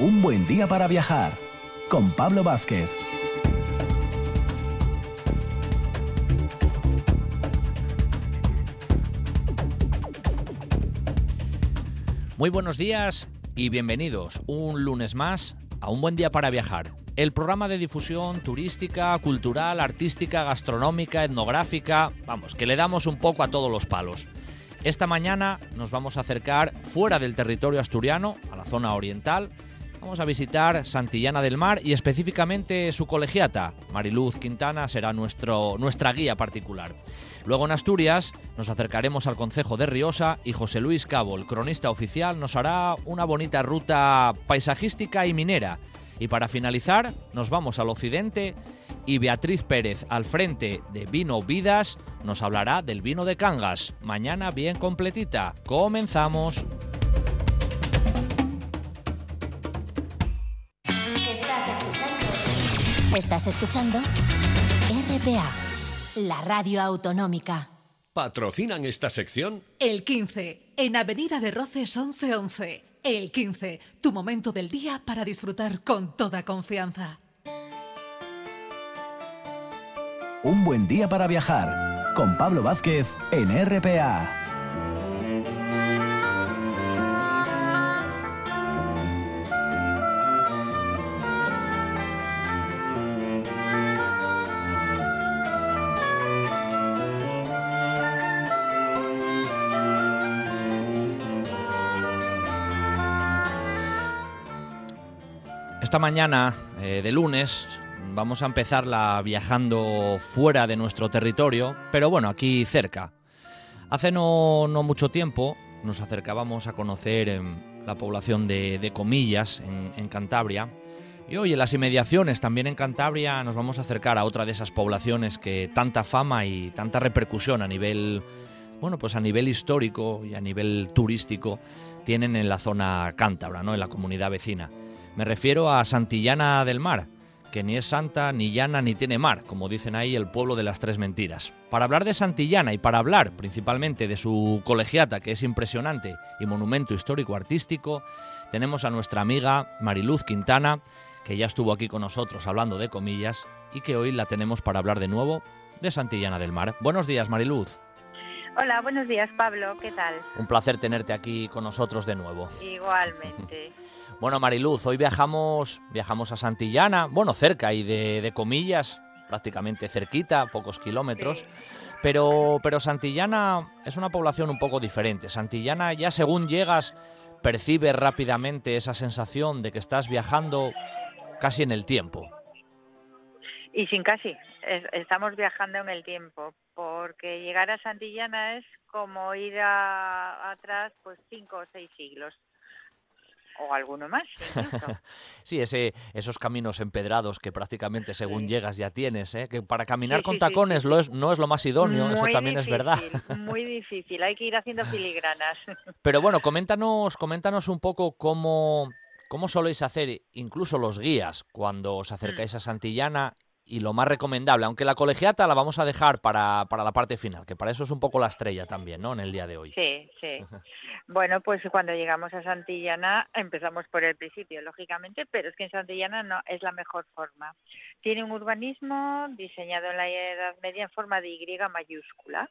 Un buen día para viajar con Pablo Vázquez. Muy buenos días y bienvenidos un lunes más a Un buen día para viajar. El programa de difusión turística, cultural, artística, gastronómica, etnográfica, vamos, que le damos un poco a todos los palos. Esta mañana nos vamos a acercar fuera del territorio asturiano, a la zona oriental. Vamos a visitar Santillana del Mar y específicamente su colegiata. Mariluz Quintana será nuestro, nuestra guía particular. Luego en Asturias nos acercaremos al concejo de Riosa y José Luis Cabo, el cronista oficial, nos hará una bonita ruta paisajística y minera. Y para finalizar, nos vamos al occidente y Beatriz Pérez, al frente de Vino Vidas, nos hablará del vino de Cangas. Mañana bien completita. Comenzamos. Estás escuchando RPA, la radio autonómica. ¿Patrocinan esta sección? El 15, en Avenida de Roces 1111. El 15, tu momento del día para disfrutar con toda confianza. Un buen día para viajar con Pablo Vázquez en RPA. Esta mañana eh, de lunes vamos a empezarla viajando fuera de nuestro territorio, pero bueno, aquí cerca. Hace no, no mucho tiempo nos acercábamos a conocer em, la población de, Comillas, en, en Cantabria, y hoy en las inmediaciones, también en Cantabria, nos vamos a acercar a otra de esas poblaciones que tanta fama y tanta repercusión a nivel, bueno, pues a nivel histórico y a nivel turístico tienen en la zona cántabra, ¿no? En la comunidad vecina. Me refiero a Santillana del Mar, que ni es santa, ni llana, ni tiene mar, como dicen ahí el pueblo de las tres mentiras. Para hablar de Santillana y para hablar principalmente de su colegiata, que es impresionante y monumento histórico-artístico, tenemos a nuestra amiga Mariluz Quintana, que ya estuvo aquí con nosotros hablando de comillas y que hoy la tenemos para hablar de nuevo de Santillana del Mar. Buenos días, Mariluz. Hola, buenos días, Pablo. ¿Qué tal? Un placer tenerte aquí con nosotros de nuevo. Igualmente. Bueno, Mariluz, hoy viajamos, viajamos a Santillana, bueno, cerca y de, de comillas, prácticamente cerquita, pocos kilómetros. Pero, pero Santillana es una población un poco diferente. Santillana ya según llegas percibes rápidamente esa sensación de que estás viajando casi en el tiempo. Y sin casi, es- estamos viajando en el tiempo, porque llegar a Santillana es como ir a- atrás pues cinco o seis siglos, o alguno más. Sí, ese, esos caminos empedrados que prácticamente según llegas ya tienes, ¿eh? que para caminar Sí, con sí, tacones lo es- no es lo más idóneo, eso también es verdad. Muy difícil, hay que ir haciendo filigranas. Pero bueno, coméntanos, coméntanos un poco cómo, cómo soléis hacer incluso los guías cuando os acercáis a Santillana y lo más recomendable, aunque la colegiata la vamos a dejar para, para la parte final, que para eso es un poco la estrella también, ¿no? En el día de hoy. Sí, sí. Bueno, pues cuando llegamos a Santillana empezamos por el principio, lógicamente, pero es que en Santillana no es la mejor forma. Tiene un urbanismo diseñado en la Edad Media en forma de Y mayúscula.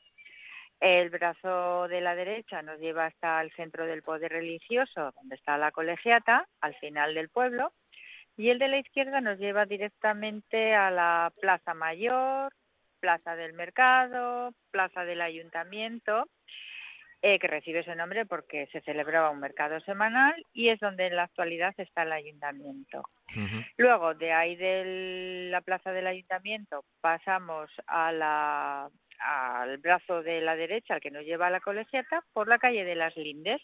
El brazo de la derecha nos lleva hasta el centro del poder religioso, donde está la colegiata, al final del pueblo, y el de la izquierda nos lleva directamente a la Plaza Mayor, Plaza del Mercado, Plaza del Ayuntamiento, eh, que recibe ese nombre porque se celebraba un mercado semanal y es donde en la actualidad está el ayuntamiento. Luego, de ahí de la plaza del ayuntamiento, pasamos a la, al brazo de la derecha, al que nos lleva a la colegiata, por la calle de las Lindes.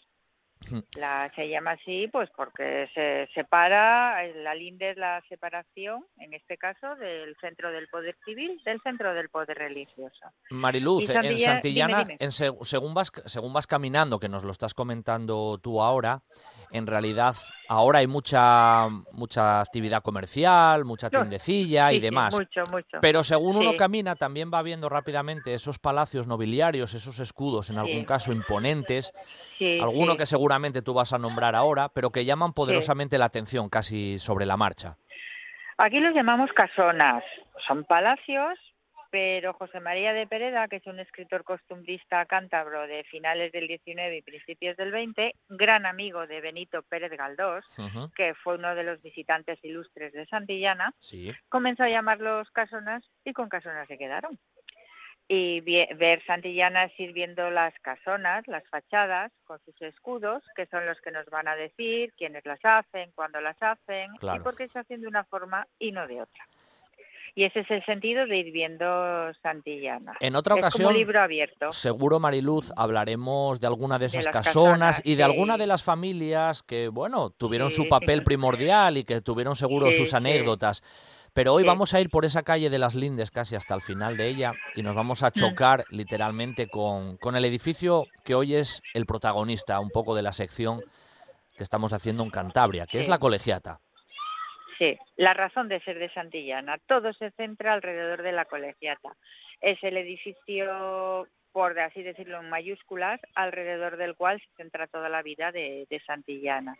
La, se llama así pues porque se separa, eh, la linde es la separación, en este caso, del centro del poder civil del centro del poder religioso. Mariluz, Y en Santilla- Santillana, dime, dime. en según, vas, según vas caminando, que nos lo estás comentando tú ahora, en realidad ahora hay mucha mucha actividad comercial, mucha tiendecilla Sí, y sí, demás. mucho, mucho. Pero según uno camina, también va viendo rápidamente esos palacios nobiliarios, esos escudos, en algún caso imponentes, alguno que seguramente tú vas a nombrar ahora, pero que llaman poderosamente la atención casi sobre la marcha. Aquí los llamamos casonas. Son palacios, pero José María de Pereda, que es un escritor costumbrista cántabro de finales del 19 y principios del 20, gran amigo de Benito Pérez Galdós, que fue uno de los visitantes ilustres de Santillana, Sí. comenzó a llamarlos casonas y con casonas se quedaron. Y ver Santillana sirviendo las casonas, las fachadas, con sus escudos, que son los que nos van a decir quiénes las hacen, cuándo las hacen Claro. y por qué se hacen de una forma y no de otra. Y ese es el sentido de ir viendo Santillana. En otra es ocasión, un libro abierto. seguro, Mariluz, hablaremos de alguna de esas casonas casonas, y de alguna de las familias que, bueno, tuvieron Sí, su sí. papel primordial y que tuvieron seguro sus anécdotas. Pero hoy vamos a ir por esa calle de las Lindes casi hasta el final de ella y nos vamos a Mm. chocar literalmente con, con el edificio que hoy es el protagonista un poco de la sección que estamos haciendo en Cantabria, que es la colegiata. Sí, la razón de ser de Santillana. Todo se centra alrededor de la colegiata. Es el edificio, por así decirlo en mayúsculas, alrededor del cual se centra toda la vida de, de Santillana.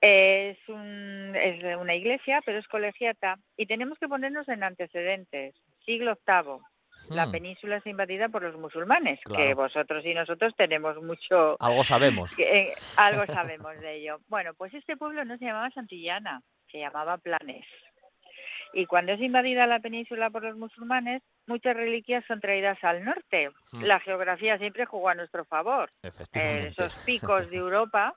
Es, un- es una iglesia, pero es colegiata. Y tenemos que ponernos en antecedentes. Siglo VIII. La Hmm, península es invadida por los musulmanes, que vosotros y nosotros tenemos mucho, Algo sabemos. que, eh, algo sabemos de ello. Bueno, pues este pueblo no se llamaba Santillana, se llamaba Planes. Y cuando es invadida la península por los musulmanes, muchas reliquias son traídas al norte. Hmm. La geografía siempre jugó a nuestro favor. Eh, Efectivamente. esos picos de Europa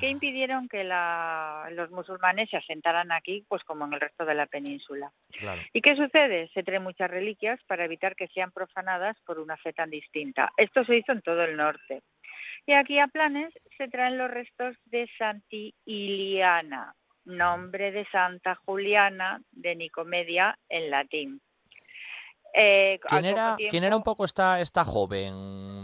que impidieron que la- los musulmanes se asentaran aquí, pues como en el resto de la península. Claro. ¿Y qué sucede? Se traen muchas reliquias para evitar que sean profanadas por una fe tan distinta. Esto se hizo en todo el norte. Y aquí a Planes se traen los restos de Santi Iliana, nombre de Santa Juliana de Nicomedia en latín. Eh, ¿Quién era, ¿Quién era un tiempo, poco esta, esta joven,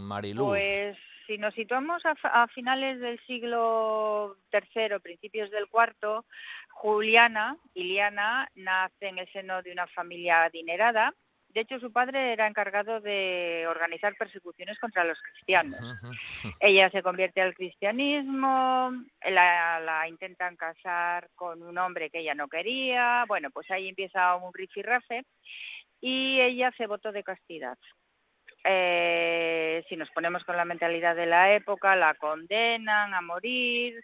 Mariluz? Pues si nos situamos a, a finales del siglo III, principios del IV, Juliana, Iliana, nace en el seno de una familia adinerada. De hecho, su padre era encargado de organizar persecuciones contra los cristianos. Ella se convierte al cristianismo, la, la intentan casar con un hombre que ella no quería, bueno, pues ahí empieza un rifirrafe y ella se votó de castidad. Eh, si nos ponemos con la mentalidad de la época, la condenan a morir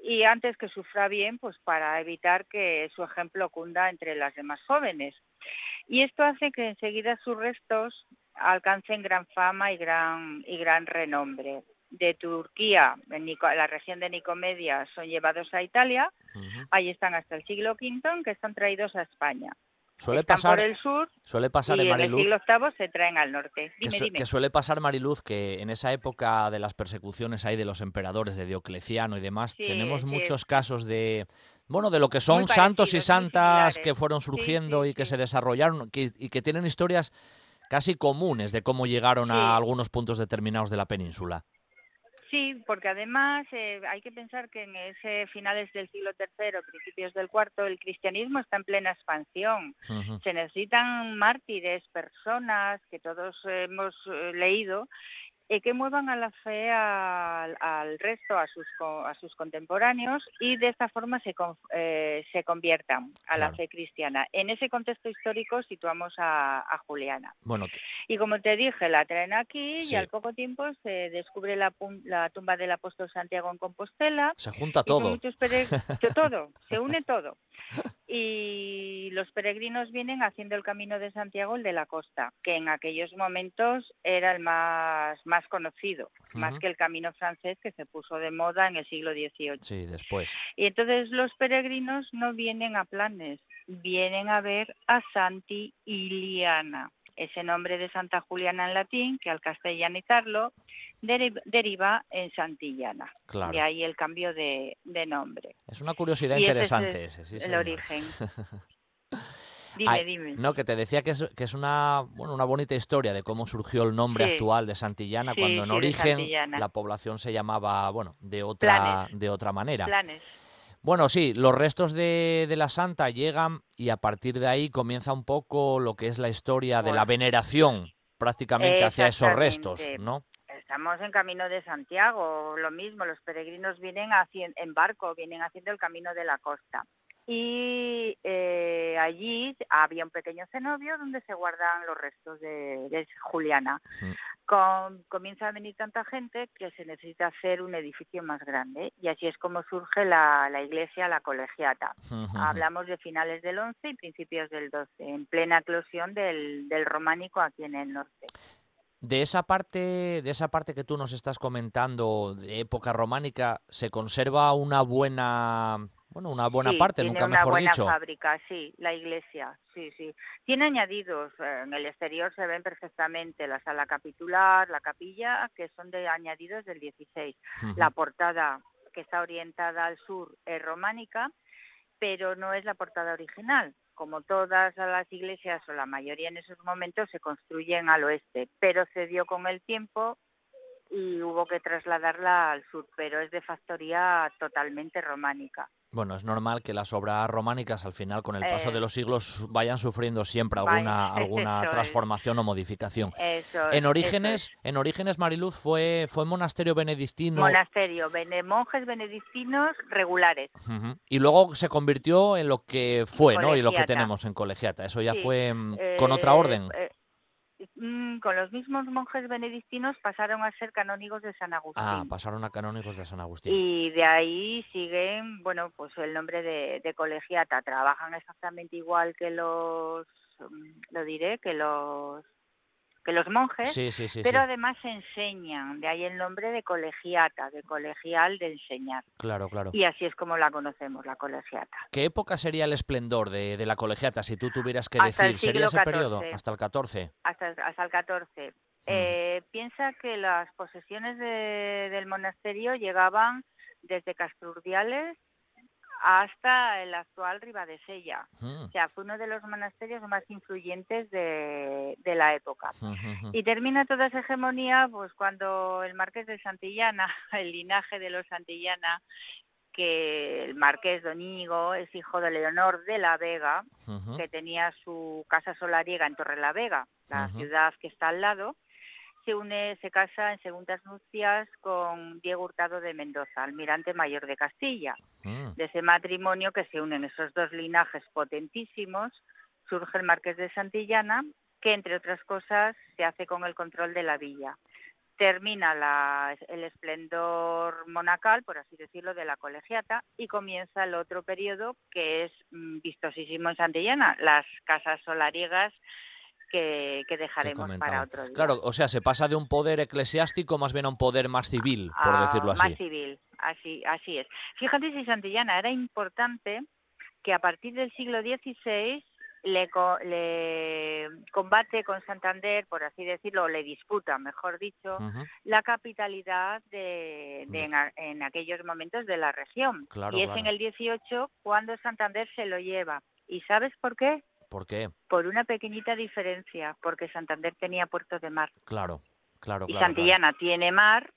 y antes que sufra bien, pues para evitar que su ejemplo cunda entre las demás jóvenes. Y esto hace que enseguida sus restos alcancen gran fama y gran, y gran renombre. De Turquía, en Nico- la región de Nicomedia, son llevados a Italia, Ujú. ahí están hasta el siglo V, que están traídos a España. Suele están pasar, por el sur suele pasar y en en el Mariluz. siglo VIII se traen al norte. Que, Dime, su- dime. que suele pasar, Mariluz, que en esa época de las persecuciones ahí de los emperadores, de Diocleciano y demás, Sí, tenemos sí. muchos casos de, bueno, de lo que son santos y santas que fueron surgiendo sí, y que sí. se desarrollaron que- y que tienen historias casi comunes de cómo llegaron a algunos puntos determinados de la península. Sí, porque además eh, hay que pensar que en ese finales del siglo III, principios del IV, el cristianismo está en plena expansión. Se necesitan mártires, personas que todos hemos eh, leído, eh, que muevan a la fe al, al resto, a sus, a sus contemporáneos y de esta forma se, con- eh, se conviertan a la fe cristiana. En ese contexto histórico situamos a, a Juliana. Bueno, Y como te dije, la traen aquí Sí. y al poco tiempo se descubre la, la tumba del apóstol Santiago en Compostela. se junta todo. muchos todo, se une todo. Y los peregrinos vienen haciendo el camino de Santiago, el de la costa, que en aquellos momentos era el más, más conocido, más que el camino francés que se puso de moda en el siglo XVIII. Sí, después. Y entonces los peregrinos no vienen a planes, vienen a ver a Santi Iliana, ese nombre de Santa Juliana en latín, que al castellanizarlo deri- deriva en Santillana. Claro. De ahí el cambio de, de nombre. Es una curiosidad Y ese es interesante el- ese, sí, el señor. origen. Dime, Ay, dime. No, que te decía que es, que es una, bueno, una bonita historia de cómo surgió el nombre Sí. actual de Santillana, Sí, cuando en sí, origen la población se llamaba, bueno, de otra, Planes. de otra manera. Planes. Bueno, sí, los restos de, de la santa llegan y a partir de ahí comienza un poco lo que es la historia de la veneración prácticamente hacia esos restos. ¿no? Estamos en camino de Santiago, lo mismo, los peregrinos vienen en barco, vienen haciendo el camino de la costa. Y eh, allí había un pequeño cenobio donde se guardan los restos de, de Juliana. Con- comienza a venir tanta gente que se necesita hacer un edificio más grande y así es como surge la, la iglesia, la colegiata. Hablamos de finales del 11 y principios del 12, en plena eclosión del, del románico aquí en el norte. De esa parte, de esa parte que tú nos estás comentando de época románica, se conserva una buena, bueno, una buena Sí, parte, tiene nunca una mejor buena dicho. fábrica, sí, la iglesia, sí, sí. Tiene añadidos, eh, en el exterior se ven perfectamente la sala capitular, la capilla, que son de añadidos del 16. Ujú. La portada, que está orientada al sur, es románica, pero no es la portada original. Como todas las iglesias, o la mayoría en esos momentos, se construyen al oeste, pero se dio con el tiempo y hubo que trasladarla al sur, pero es de factoría totalmente románica. Bueno, es normal que las obras románicas al final, con el paso Eh, de los siglos, vayan sufriendo siempre vaya, alguna, alguna es. transformación o modificación. Eso En orígenes, es. en orígenes Mariluz fue, fue monasterio benedictino monasterio, bene- monjes benedictinos regulares. y luego se convirtió en lo que fue, ¿no? Y lo que tenemos en colegiata. Eso ya Sí, fue mm, con otra Eh, orden. eh, mm, con los mismos monjes benedictinos pasaron a ser canónigos de San Agustín. Ah, pasaron a canónigos de San Agustín. Y de ahí siguen, bueno, pues el nombre de, de colegiata. Trabajan exactamente igual que los, mm, lo diré, que los que los monjes, Sí, sí, sí, pero además enseñan. De ahí el nombre de colegiata, de colegial de enseñar. Claro, claro. Y así es como la conocemos, la colegiata. ¿Qué época sería el esplendor de, de la colegiata si tú tuvieras que Hasta decir? ¿Sería ese periodo? Hasta el 14. hasta, hasta el 14. Eh, piensa que las posesiones de- del monasterio llegaban desde Castrurdiales hasta el actual Ribadesella. Mm, O sea, fue uno de los monasterios más influyentes de, de la época. Y termina toda esa hegemonía pues cuando el marqués de Santillana, el linaje de los Santillana, que el marqués Don Íñigo es hijo de Leonor de la Vega, que tenía su casa solariega en Torrelavega, la Ujú. ciudad que está al lado, se une, se casa en segundas nupcias con Diego Hurtado de Mendoza, almirante mayor de Castilla. Mm, De ese matrimonio que se unen esos dos linajes potentísimos, surge el Marqués de Santillana, que entre otras cosas se hace con el control de la villa. Termina la- el esplendor monacal, por así decirlo, de la colegiata y comienza el otro periodo que es mm, vistosísimo en Santillana, las casas solariegas que, que dejaremos para otro día. Claro, o sea, se pasa de un poder eclesiástico más bien a un poder más civil, por a decirlo así. Ah, Más civil, así, así es. Fíjate si Santillana era importante que a partir del siglo XVI le, le combate con Santander, por así decirlo, o le disputa, mejor dicho, la capitalidad de, de De- en, a- en aquellos momentos de la región. Claro, y es claro. en el 18 cuando Santander se lo lleva. ¿Y sabes por qué? ¿Por qué? Por una pequeñita diferencia, porque Santander tenía puerto de mar. Claro, claro, y claro. Santillana tiene mar,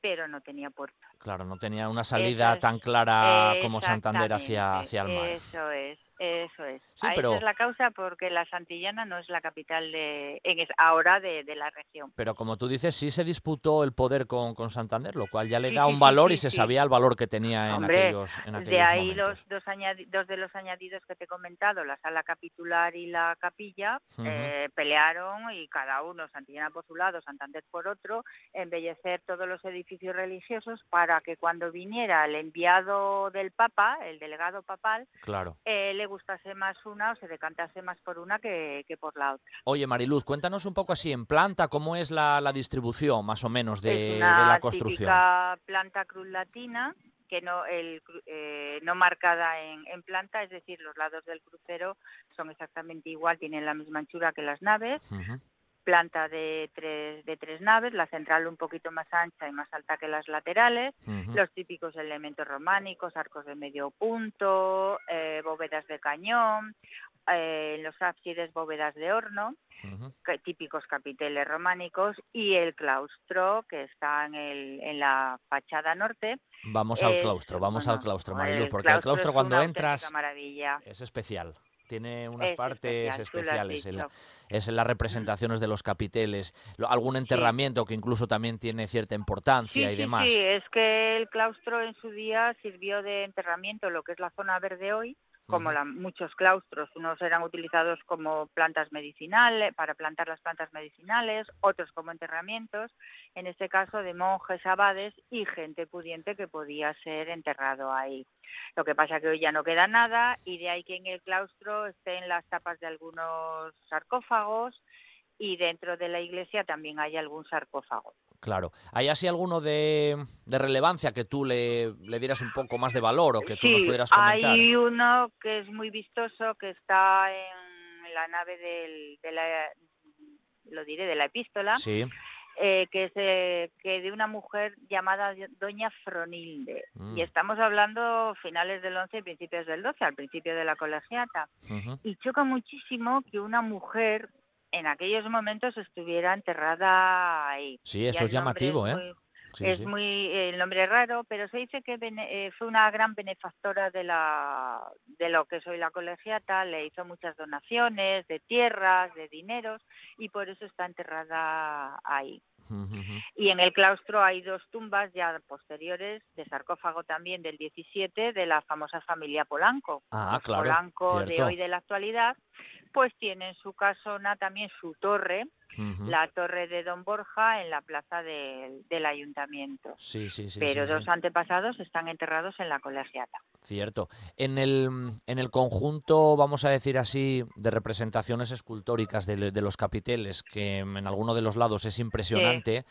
pero no tenía puerto. Claro, no tenía una salida es, tan clara como Santander hacia, hacia el mar. Eso es, eso es. Sí, Ah, pero- Esa es la causa porque la Santillana no es la capital de, en es- ahora de, de la región. Pero como tú dices, sí se disputó el poder con, con Santander, lo cual ya le Sí, da un sí, valor y se sabía el valor que tenía en aquellos, en aquellos de ahí momentos. los dos, añadi- dos de los añadidos que te he comentado, la sala capitular y la capilla, eh, pelearon y cada uno, Santillana por su lado, Santander por otro, embellecer todos los edificios religiosos para que cuando viniera el enviado del Papa, el delegado papal, Claro. eh, le gustase más una o se decantase más por una que, que por la otra. Oye, Mariluz, cuéntanos un poco así en planta, cómo es la, la distribución más o menos de, es de una la construcción. típica planta cruz latina que no el, eh, no marcada en, en planta, es decir, los lados del crucero son exactamente igual, tienen la misma anchura que las naves, planta de tres, de tres naves, la central un poquito más ancha y más alta que las laterales, los típicos elementos románicos, arcos de medio punto, eh, bóvedas de cañón, eh, en los ábsides bóvedas de horno, que- típicos capiteles románicos, y el claustro que está en, el, en la fachada norte. Vamos al claustro, vamos al claustro, el Marilu, porque el claustro cuando entras maravilla. es especial. Tiene unas Es partes especial, especiales. en la- es en las representaciones de los capiteles, lo- algún enterramiento que incluso también tiene cierta importancia Sí, y sí, demás. sí, es que el claustro en su día sirvió de enterramiento, lo que es la zona verde hoy, como la- muchos claustros, unos eran utilizados como plantas medicinales, para plantar las plantas medicinales, otros como enterramientos, en este caso de monjes, abades y gente pudiente que podía ser enterrado ahí. Lo que pasa que hoy ya no queda nada y de ahí que en el claustro estén las tapas de algunos sarcófagos y dentro de la iglesia también hay algún sarcófago. Claro. ¿Hay así alguno de, de relevancia que tú le, le dieras un poco más de valor o que tú nos Sí, pudieras comentar? hay uno que es muy vistoso que está en la nave del, de la, lo diré, de la epístola, Sí. eh, que es eh, que de una mujer llamada Doña Fronilde. Mm. Y estamos hablando finales del 11 y principios del 12, al principio de la colegiata. Y choca muchísimo que una mujer en aquellos momentos estuviera enterrada ahí. Sí, eso es llamativo, ¿eh? muy- Sí, es sí. muy el nombre es raro, pero se dice que bene- eh, fue una gran benefactora de la de lo que soy la colegiata, le hizo muchas donaciones de tierras, de dineros y por eso está enterrada ahí. Y en el claustro hay dos tumbas ya posteriores de sarcófago también del 17 de la famosa familia Polanco. Ah, Los claro, Polanco de hoy de la actualidad, pues tiene en su casona también su torre, la torre de Don Borja en la plaza del- del ayuntamiento Sí, sí, sí. pero sí, dos sí. antepasados están enterrados en la colegiata. Cierto. En el, en el conjunto, vamos a decir así, de representaciones escultóricas de, de los capiteles, que en alguno de los lados es impresionante,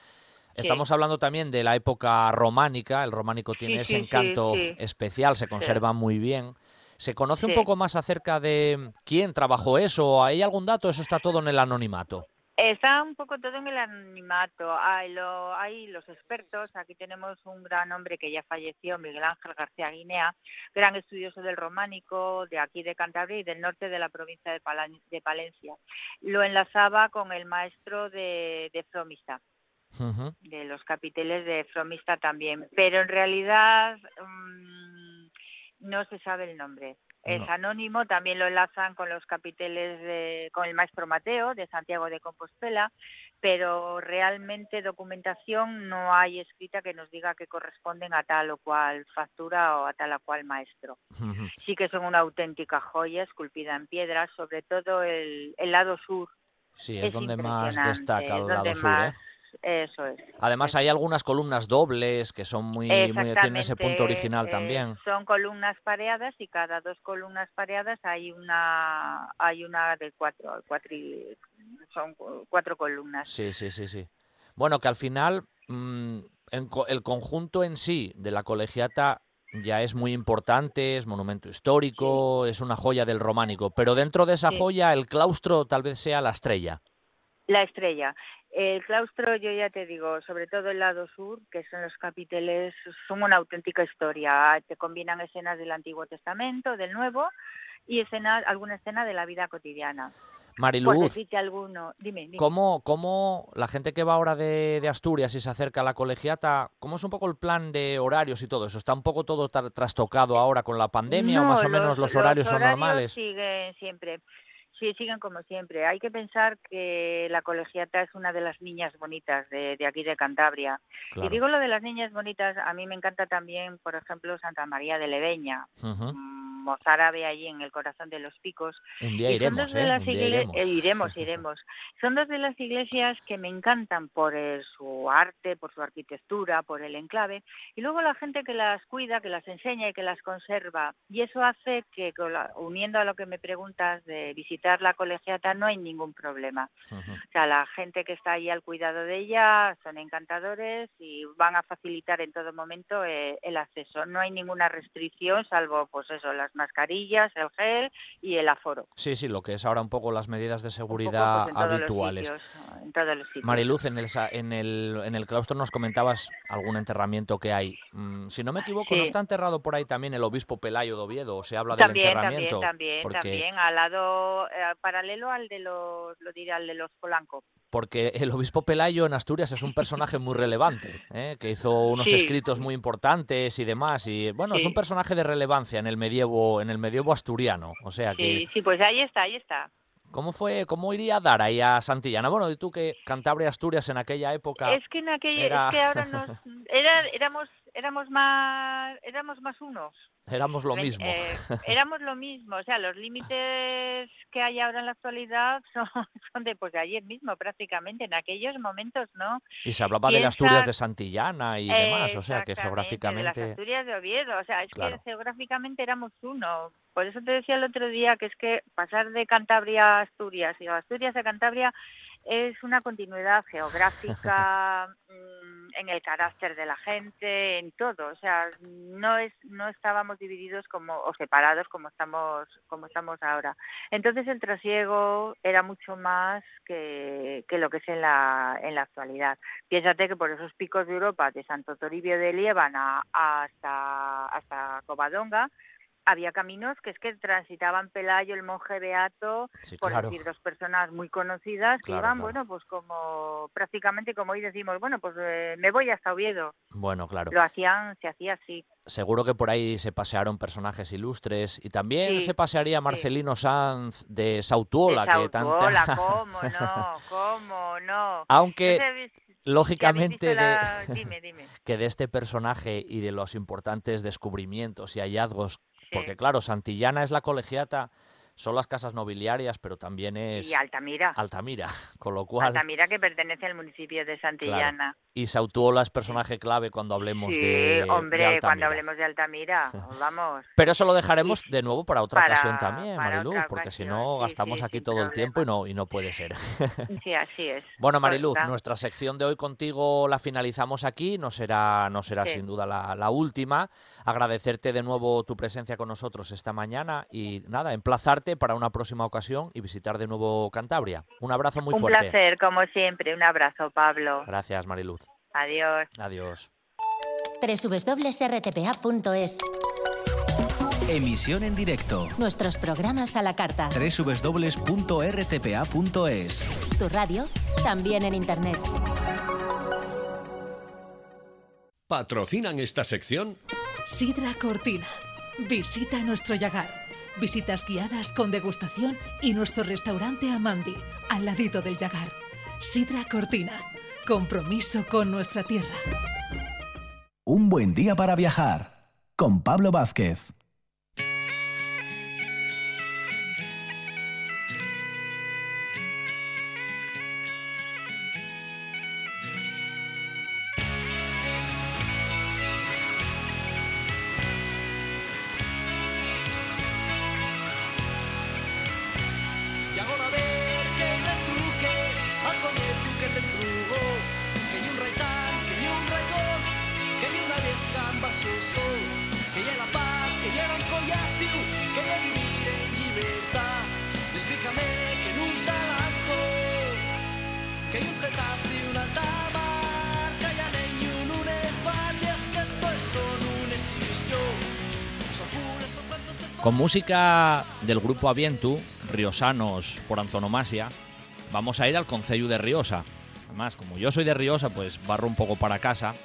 estamos hablando también de la época románica. El románico tiene Sí, ese encanto especial, se conserva muy bien. ¿Se conoce un poco más acerca de quién trabajó eso? ¿Hay algún dato? Eso está todo en el anonimato. Está un poco todo en el anonimato. Hay, lo- hay los expertos. Aquí tenemos un gran hombre que ya falleció, Miguel Ángel García Guinea, gran estudioso del románico de aquí de Cantabria y del norte de la provincia de, Palan- de Palencia. Lo enlazaba con el maestro de, de Fromista. De los capiteles de Fromista también, pero en realidad mm, no se sabe el nombre. Es No. anónimo, también lo enlazan con los capiteles de, con el maestro Mateo de Santiago de Compostela, pero realmente documentación no hay escrita que nos diga que corresponden a tal o cual factura o a tal o cual maestro. Sí que son una auténtica joya esculpida en piedra, sobre todo el, el lado sur. Sí, es, Es donde más destaca el lado sur, ¿eh? Eso es. Además hay algunas columnas dobles que son muy, muy tienen ese punto original eh, también. Son columnas pareadas y cada dos columnas pareadas hay una hay una de cuatro, cuatri- son cu- cuatro columnas. Sí, sí, sí, sí. Bueno, que al final mm, co- el conjunto en sí de la colegiata ya es muy importante, es monumento histórico, es una joya del románico, pero dentro de esa Sí. joya el claustro tal vez sea la estrella. La estrella. El claustro, yo ya te digo, sobre todo el lado sur, que son los capiteles, son una auténtica historia. Te combinan escenas del Antiguo Testamento, del Nuevo, y escenas, alguna escena de la vida cotidiana. Mariluz, alguno, dime, dime. ¿cómo, cómo la gente que va ahora de, de Asturias y se acerca a la colegiata, cómo es un poco el plan de horarios y todo eso? ¿Está un poco todo tra- trastocado ahora con la pandemia o más o menos los horarios son normales? siguen siempre. Sí, siguen como siempre. Hay que pensar que la colegiata es una de las niñas bonitas de, de aquí de Cantabria. Claro. Y digo lo de las niñas bonitas, a mí me encanta también, por ejemplo, Santa María de Leveña, Ujú. mm, mozárabe allí en el corazón de los picos. Un día Y son dos iremos, de ¿eh? las Un día igle- iremos. eh, iremos, iremos. Son dos de las iglesias que me encantan por eh, su arte, por su arquitectura, por el enclave, y luego la gente que las cuida, que las enseña y que las conserva. Y eso hace que, uniendo a lo que me preguntas de visitar la colegiata, no hay ningún problema. O sea, la gente que está ahí al cuidado de ella son encantadores y van a facilitar en todo momento eh, el acceso. No hay ninguna restricción, salvo, pues eso, las las mascarillas, el gel y el aforo. Sí, sí, lo que es ahora un poco las medidas de poco, seguridad pues, en los habituales. sitios, en todos los sitios. Mariluz, en el, en, el, en el claustro nos comentabas algún enterramiento que hay. Mm, si no me equivoco, ¿no está enterrado por ahí también el obispo Pelayo de Oviedo? ¿O se habla del También, también, enterramiento? también, porque, también, al lado, eh, paralelo al de los, lo diré, al de los Polanco. porque el obispo Pelayo en Asturias es un personaje muy relevante, ¿eh? que hizo unos Sí. escritos muy importantes y demás. Y bueno, es un personaje de relevancia en el medievo, en el medievo asturiano. O sea que, Sí, sí, pues ahí está, ahí está. ¿cómo fue, cómo iría a dar ahí a Santillana? Bueno, y tú que Cantabria Asturias en aquella época. Es que en aquella, era- es que ahora nos, era, éramos, éramos más, éramos más unos. Éramos lo Ven- mismo. eh, éramos lo mismo, o sea, los límites que hay ahora en la actualidad son, son de pues de ayer mismo prácticamente, en aquellos momentos no. Y se hablaba de las Asturias de Santillana y demás, o sea que Exactamente, De las geográficamente... Asturias de Oviedo, o sea, es Claro. que geográficamente éramos uno. Por eso te decía el otro día que es que pasar de Cantabria a Asturias y de Asturias a Cantabria es una continuidad geográfica mm, en el carácter de la gente, en todo, o sea, no es no estábamos divididos como o separados como estamos como estamos ahora. Entonces el trasiego era mucho más que, que lo que es en la en la actualidad. Piénsate que por esos picos de Europa, de Santo Toribio de Liébana hasta, hasta Covadonga, había caminos que es que transitaban Pelayo, el monje beato, Sí, por claro. decir dos personas muy conocidas que Claro, iban, claro. bueno, pues como prácticamente como hoy decimos, bueno, pues eh, me voy hasta Oviedo. Bueno, claro. Lo hacían, se hacía así. Seguro que por ahí se pasearon personajes ilustres y también Sí, se pasearía Marcelino Sanz de Sautuola, De que tanta... Sautuola, ¿cómo no? ¿Cómo no? Aunque, lógicamente, de- la- Dime, dime. que de este personaje y de los importantes descubrimientos y hallazgos, porque claro, Santillana es la colegiata, son las casas nobiliarias, pero también es Y Altamira. Altamira, con lo cual... Altamira que pertenece al municipio de Santillana. Y Sautuola es personaje clave cuando hablemos sí, de, hombre, cuando hablemos de Altamira, vamos. Pero eso lo dejaremos de nuevo para otra Para- ocasión también, Mariluz, porque si no sí, gastamos aquí todo el tiempo y no, y no puede ser. Sí, así es. Bueno, Mariluz, nuestra sección de hoy contigo la finalizamos aquí, no será, no será sin duda la, la última. Agradecerte de nuevo tu presencia con nosotros esta mañana y nada, emplazarte para una próxima ocasión y visitar de nuevo Cantabria. Un abrazo muy Un fuerte. placer, como siempre. Un abrazo, Pablo. Gracias, Mariluz. Adiós. Adiós. www.rtpa.es Emisión en directo. Nuestros programas a la carta. www.rtpa.es Tu radio, también en Internet. ¿Patrocinan esta sección? Sidra Cortina. Visita nuestro Yagar. Visitas guiadas con degustación y nuestro restaurante Amandi, al ladito del Yagar. Sidra Cortina. Compromiso con nuestra tierra. Un buen día para viajar. Con Pablo Vázquez. Música del grupo Avientu, riosanos por antonomasia, vamos a ir al Concello de Riosa. Además, como yo soy de Riosa, pues barro un poco para casa.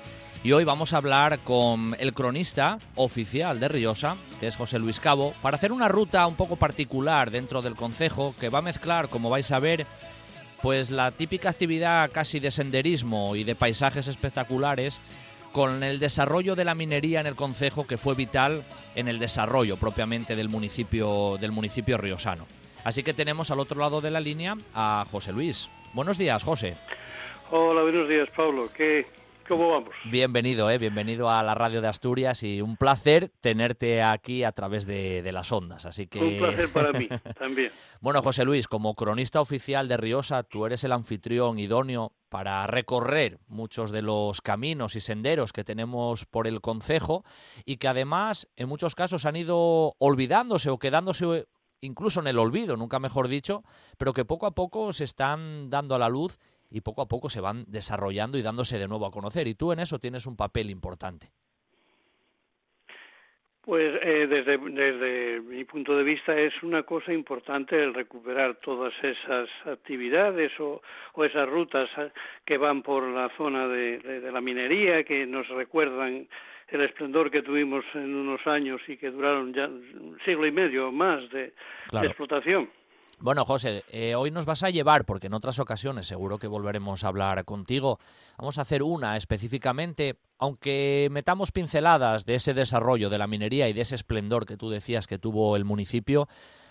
Y hoy vamos a hablar con el cronista oficial de Riosa, que es José Luis Cabo, para hacer una ruta un poco particular dentro del concejo que va a mezclar, como vais a ver, pues la típica actividad casi de senderismo y de paisajes espectaculares con el desarrollo de la minería en el concejo que fue vital en el desarrollo propiamente del municipio del municipio riosano. Así que tenemos al otro lado de la línea a José Luis. Buenos días, José. Hola, buenos días, Pablo. ¿Qué, ¿Cómo vamos? Bienvenido, ¿eh? bienvenido a la radio de Asturias y un placer tenerte aquí a través de, de las ondas. Así que... Un placer para mí también. bueno, José Luis, como cronista oficial de Riosa, tú eres el anfitrión idóneo para recorrer muchos de los caminos y senderos que tenemos por el concejo y que además en muchos casos han ido olvidándose o quedándose incluso en el olvido, nunca mejor dicho, pero que poco a poco se están dando a la luz y poco a poco se van desarrollando y dándose de nuevo a conocer. Y tú en eso tienes un papel importante. Pues eh, desde, desde mi punto de vista es una cosa importante el recuperar todas esas actividades o, o esas rutas eh, que van por la zona de, de, de, la minería, que nos recuerdan el esplendor que tuvimos en unos años y que duraron ya un siglo y medio o más de, claro. de explotación. Bueno, José, eh, hoy nos vas a llevar, porque en otras ocasiones seguro que volveremos a hablar contigo, vamos a hacer una específicamente, aunque metamos pinceladas de ese desarrollo de la minería y de ese esplendor que tú decías que tuvo el municipio,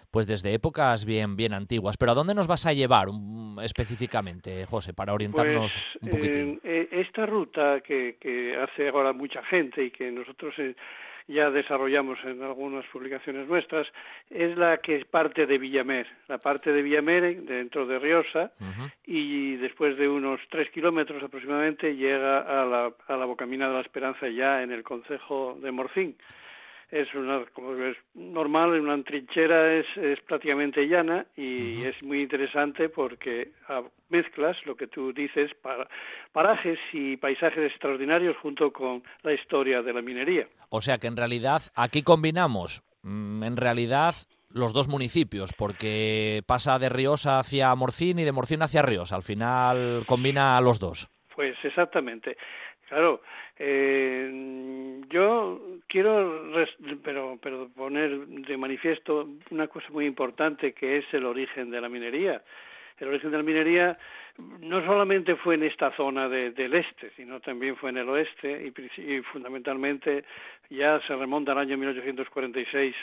pues desde épocas bien, bien antiguas. Pero ¿a dónde nos vas a llevar um, específicamente, José, para orientarnos pues, un poquitín? Eh, esta ruta que, que, hace ahora mucha gente y que nosotros... Eh, ya desarrollamos en algunas publicaciones nuestras, es la que parte de Villamer, la parte de Villamer dentro de Riosa, uh -huh. y después de unos tres kilómetros aproximadamente llega a la, a la Bocamina de la Esperanza ya en el concejo de Morcín es una como es normal una trinchera es, es prácticamente llana y uh -huh. es muy interesante porque mezclas lo que tú dices para, parajes y paisajes extraordinarios junto con la historia de la minería o sea que en realidad aquí combinamos mm, en realidad los dos municipios, porque pasa de Riosa hacia Morcín y de Morcín hacia Riosa. Al final combina a los dos. Pues exactamente. Claro, eh, yo quiero pero, pero poner de manifiesto una cosa muy importante que es el origen de la minería. El origen de la minería no solamente fue en esta zona de, del este, sino también fue en el oeste y, y fundamentalmente ya se remonta al año 1846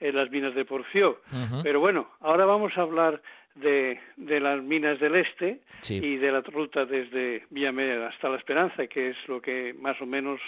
en las minas de Porció. Uh -huh. Pero bueno, ahora vamos a hablar de, de las minas del este sí. y de la ruta desde Villamer hasta La Esperanza, que es lo que más o menos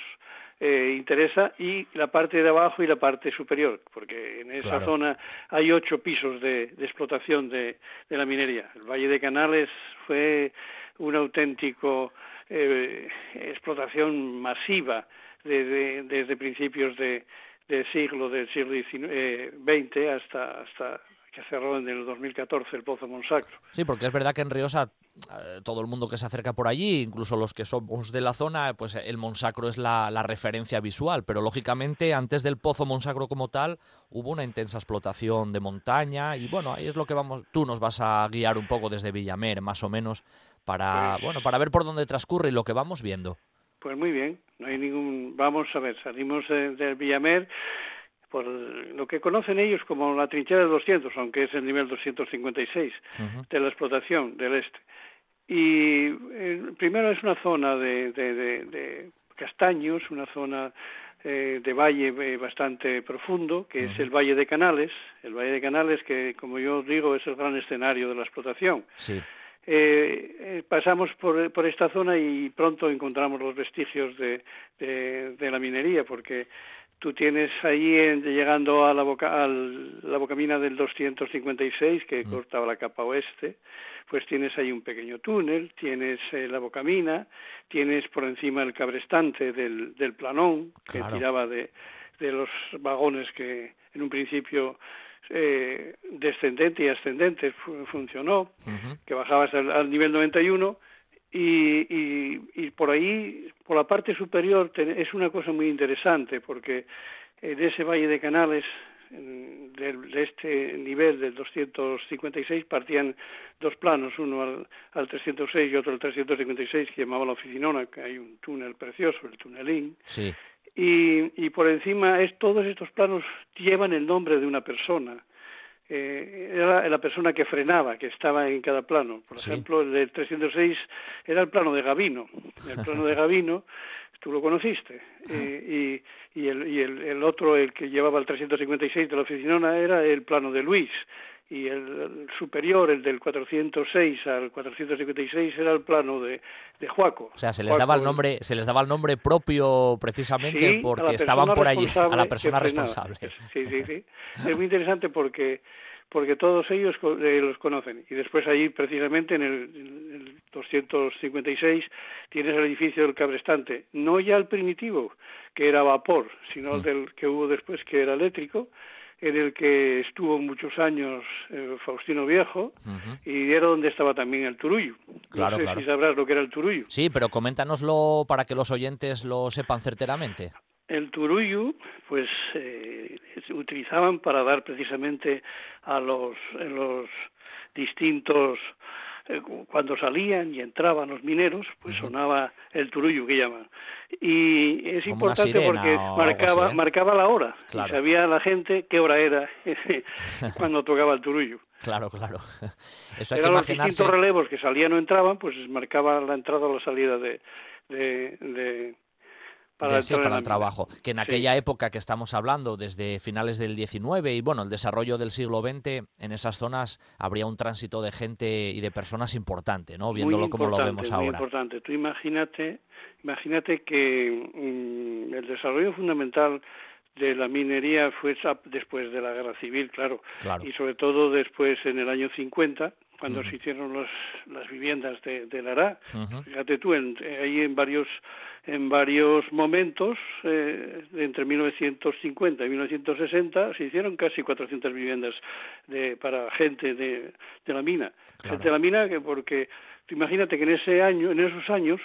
eh, interesa, y la parte de abajo y la parte superior, porque en esa Claro. zona hay ocho pisos de, de explotación de, de la minería. El Valle de Canales fue un auténtico eh, explotación masiva de- de- desde principios de, del siglo del siglo XIX, eh, XX hasta hasta que cerró en el 2014 el Pozo Monsacro. Sí, porque es verdad que en Riosa eh, todo el mundo que se acerca por allí, incluso los que somos de la zona, pues el Monsacro es la, la referencia visual, pero lógicamente antes del Pozo Monsacro como tal hubo una intensa explotación de montaña y bueno, ahí es lo que vamos, tú nos vas a guiar un poco desde Villamer, más o menos, para, Pues- bueno, para ver por dónde transcurre y lo que vamos viendo. Pues muy bien, no hay ningún. Vamos a ver, salimos de- del Villamer por lo que conocen ellos como la trinchera de 200, aunque es el nivel 256 Ujú. de la explotación del este. Y eh, primero es una zona de, de, de, de castaños, una zona eh, de valle eh, bastante profundo, que es el Valle de Canales, el Valle de Canales que, como yo digo, es el gran escenario de la explotación. Sí, Eh, eh, pasamos por, por esta zona y pronto encontramos los vestigios de, de, de la minería, porque tú tienes ahí, en- llegando a la, boca, al, la bocamina del 256, que Mm. cortaba la capa oeste, pues tienes ahí un pequeño túnel, tienes eh, la bocamina, tienes por encima el cabrestante del, del planón, que Claro. tiraba de, de los vagones que en un principio eh, descendente y ascendente fu- funcionó que bajabas al, al nivel 91 y, y, y por ahí, por la parte superior, es una cosa muy interesante porque en ese valle de canales en- de este nivel del 256 partían dos planos, uno al, al 306 y otro al 356 que llamaba la oficinona, que hay un túnel precioso, el tunelín, sí, y, y por encima es todos estos planos llevan el nombre de una persona eh, era la persona que frenaba que estaba en cada plano. Por Sí. ejemplo el del 306 era el plano de Gavino. El plano de Gavino tú lo conociste. Eh, y, y, el, y el, el otro el que llevaba el 356 de la oficinona era el plano de Luis y el, superior, el del 406 al 456, era el plano de, de Juaco. O sea, se les daba el nombre, se les daba el nombre propio precisamente Sí, porque estaban por allí, a la persona responsable. Sí, sí, sí. Es muy interesante porque porque todos ellos eh, los conocen. Y después allí, precisamente, en el, en el 256, tienes el edificio del cabrestante. No ya el primitivo, que era vapor, sino Mm. el del que hubo después, que era eléctrico, en el que estuvo muchos años eh, Faustino Viejo, Ujú. y era donde estaba también el Turullo. Claro, no sé claro. si sabrás lo que era el Turullo. Sí, pero coméntanoslo para que los oyentes lo sepan certeramente. El turullo, pues eh, se utilizaban para dar precisamente a los, en los distintos eh, cu- cuando salían y entraban los mineros, pues sonaba el turullo que llaman. Y es Como importante porque marcaba así, ¿eh? marcaba la hora. Claro. Y sabía la gente qué hora era cuando tocaba el turullo. Claro, claro. Eso hay que Eran los distintos relevos que salían o entraban, pues marcaba la entrada o la salida de, de, de- para, de- sí, entrar en para el trabajo. Que en Sí. aquella época que estamos hablando, desde finales del XIX y bueno, el desarrollo del siglo XX, en esas zonas habría un tránsito de gente y de personas importante, ¿no? Viéndolo muy como lo vemos muy ahora. importante. Tú imagínate, imagínate que mm, el desarrollo fundamental de la minería fue después de la guerra civil, claro, Claro. y sobre todo después en el año 50, cuando se hicieron los, las viviendas de, de Lara. Ujú. Fíjate tú, en, eh, ahí en varios en varios momentos, eh, entre 1950 y 1960, se hicieron casi 400 viviendas de, para gente de, de la mina. Claro. Gente de la mina, que porque tú imagínate que en ese año, en esos años,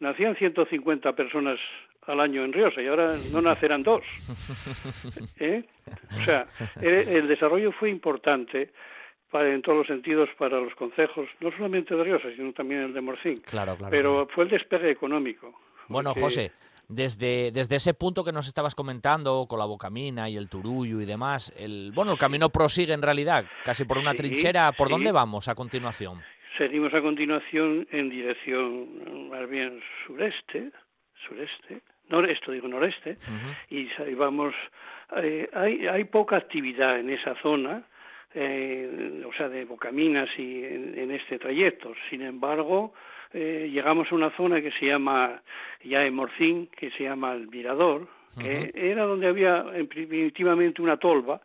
nacían 150 personas al año en Riosa y ahora no nacerán dos. ¿Eh? O sea, el, el desarrollo fue importante para, en todos los sentidos para los concejos, no solamente de Riosa, sino también el de Morcín. Claro, claro. Pero claro. fue el despegue económico. Bueno, porque- José, desde, desde ese punto que nos estabas comentando, con la Bocamina y el Turullo y demás, el, bueno, el camino prosigue en realidad, casi por una Sí, trinchera. ¿Por sí. dónde vamos a continuación? Seguimos a continuación en dirección más bien sureste, sureste, noreste, digo noreste, y vamos, eh, hay, hay poca actividad en esa zona, eh, o sea, de Bocaminas y en, en este trayecto. Sin embargo, eh, llegamos a una zona que se llama, ya en Morcín, que se llama el Mirador, que era donde había primitivamente una tolva,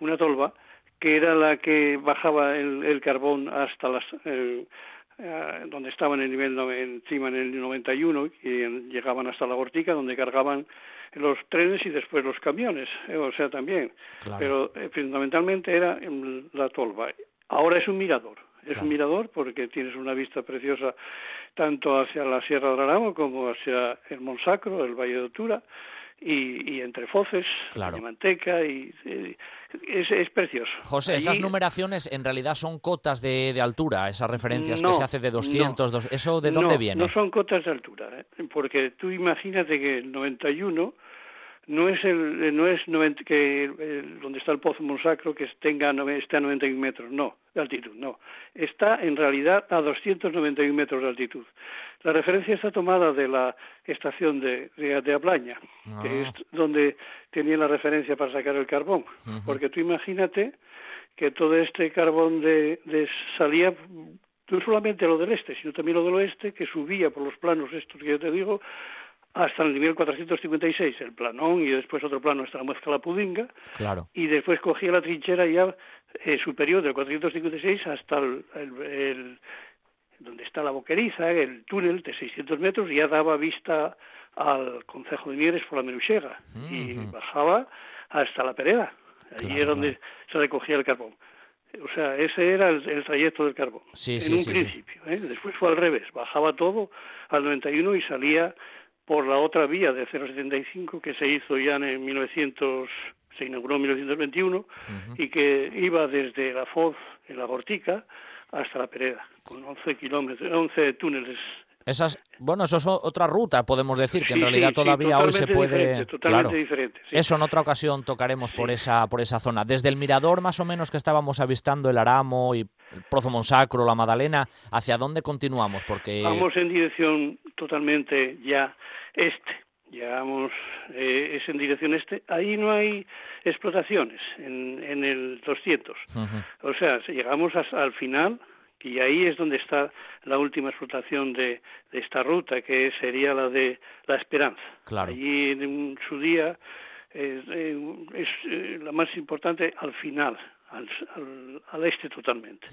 una tolva, que era la que bajaba el, el carbón hasta las, el, eh, donde estaba en el nivel encima en el 91 y llegaban hasta la Gortica donde cargaban los trenes y después los camiones, eh, o sea también. Claro. Pero eh, fundamentalmente era en la tolva. Ahora es un mirador. Es Claro. un mirador porque tienes una vista preciosa tanto hacia la Sierra del Aramo como hacia el Monsacro, el Valle de Otura y, y entre Foces, Claro. de Manteca y eh, es, es precioso. José, esas Allí- numeraciones en realidad son cotas de, de altura, esas referencias No, que se hace de 200, dos- ¿eso de no, dónde viene? No son cotas de altura, ¿eh? porque tú imagínate que el 91 no es el no es 90 que el- donde está el pozo Monsacro que tenga esté a 91 metros, no, de altitud, no. Está en realidad a 291 metros de altitud. La referencia está tomada de la estación de, de, de Ablaña, que Ah. es donde tenía la referencia para sacar el carbón. Porque tú imagínate que todo este carbón de, de salía no solamente lo del este, sino también lo del oeste, que subía por los planos estos que yo te digo, hasta el nivel 456, el planón, y después otro plano hasta la muezca la pudinga, Claro. y después cogía la trinchera ya eh, superior del 456 hasta el, el- el- donde está la boqueriza, el túnel de 600 metros, y ya daba vista al concejo de Mieres por la Meruchega, y bajaba hasta la Pereda, allí Claro, era donde se recogía el carbón. O sea, ese era el, el trayecto del carbón. Sí, en sí, un sí. principio. ¿eh? Después fue al revés. Bajaba todo al 91 y salía por la otra vía de 075 que se hizo ya en 1900, se inauguró en 1921 Ujú. y que iba desde la Foz, en la Gortica, hasta la Pereda, con 11 kilómetros, 11 túneles. Esas, bueno, eso es otra ruta, podemos decir, que en realidad sí, sí, todavía hoy se puede... diferente, totalmente claro. diferente. Eso en otra ocasión tocaremos por esa por esa zona. Desde el mirador más o menos que estábamos avistando el Aramo y el Prozo Monsacro, la Madalena, ¿hacia dónde continuamos? Porque Vamos en dirección totalmente ya este. llegamos, eh, es en dirección este, ahí no hay explotaciones en, en el 200. O sea, llegamos al final y ahí es donde está la última explotación de, esta ruta, que sería la de La Esperanza. Claro. Allí en su día es, eh, la más importante al final, al, este totalmente.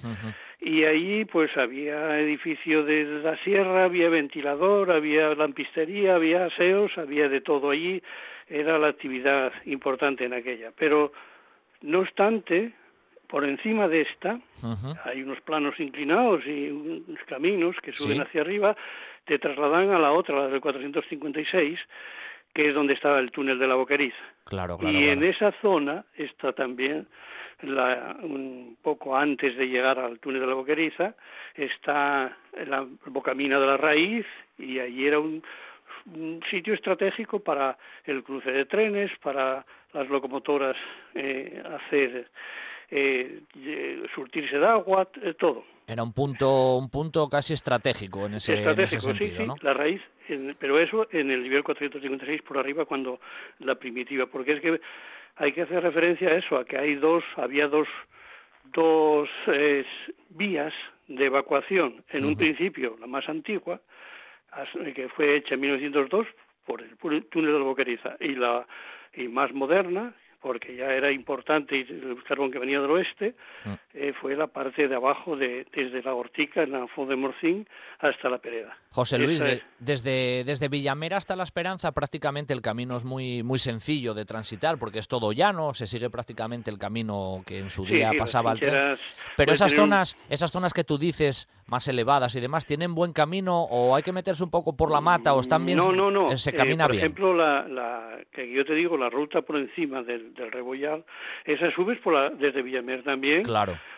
Y allí pues había edificio de la sierra, había ventilador, había lampistería, había aseos, había de todo allí. Era la actividad importante en aquella. Pero no obstante, por encima de esta hay unos planos inclinados y unos caminos que suben hacia arriba, te trasladan a la otra, la del 456, que es donde estaba el túnel de la Boqueriza. Claro, y en esa zona está también, la, un poco antes de llegar al túnel de la Boqueriza, está la Bocamina de la Raíz y allí era un, sitio estratégico para el cruce de trenes, para las locomotoras eh, hacer eh, surtirse de agua, eh, todo. Era un punto, un punto casi estratégico en ese, estratégico, sí, sí, la raíz, pero eso en el nivel 456 por arriba cuando la primitiva, porque es que hay que hacer referencia a eso, a que hay dos, había dos, dos vías de evacuación. En un principio, la más antigua, que fue hecha en 1902 por el túnel de la Boqueriza, y la y más moderna, porque ya era importante y el carbón que venía del oeste, mm. eh, fue la parte de abajo, de, desde la Hortica, en la Fond de Morcín, hasta la Pereda. José Luis, desde, desde Villamera hasta La Esperanza prácticamente el camino es muy, muy sencillo de transitar, porque es todo llano, se sigue prácticamente el camino que en su día pasaba al tren. Pero esas zonas, esas zonas que tú dices, más elevadas y demás, ¿tienen buen camino o hay que meterse un poco por la mata o están bien? No, no, no. Se camina eh, por bien. Por ejemplo, la, la, que yo te digo, la ruta por encima del, del Rebollal, esa subes por la, desde Villamer también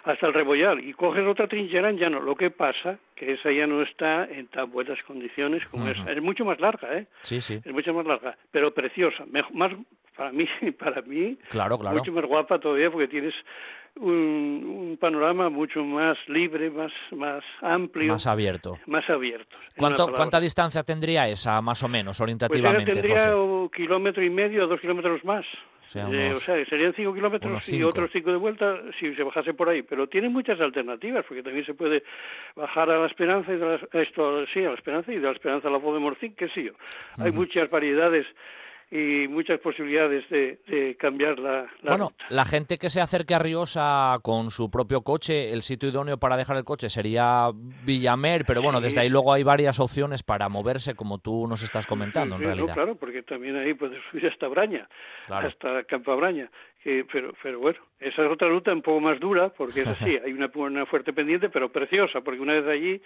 hasta el Rebollal y coges otra trinchera en llano. Lo que pasa que esa ya no está en tan buenas condiciones como esa. Es mucho más larga, ¿eh? Sí, sí. Es mucho más larga, pero preciosa. más para mí, para mí, claro, claro. mucho más guapa todavía porque tienes un, panorama mucho más libre, más, más amplio. Más abierto. Más abierto. ¿Cuánta distancia tendría esa, más o menos, orientativamente? Pues tendría un kilómetro y medio o dos kilómetros más. Eh, o sea, serían cinco kilómetros y otros cinco de vuelta si se bajase por ahí. Pero tiene muchas alternativas, porque también se puede bajar a la Esperanza y de la, esto, sí, a la Esperanza y de la Esperanza a la Voz de Morcín, que sí. Hay muchas variedades y muchas posibilidades de, cambiar la, Bueno, la gente que se acerque a Riosa con su propio coche, el sitio idóneo para dejar el coche sería Villamer, pero bueno, desde ahí luego hay varias opciones para moverse, como tú nos estás comentando, en realidad. claro, porque también ahí puedes subir hasta Braña, hasta Campo Braña. Que, pero, pero bueno, esa es otra ruta un poco más dura, porque es así, hay una, una fuerte pendiente, pero preciosa, porque una vez allí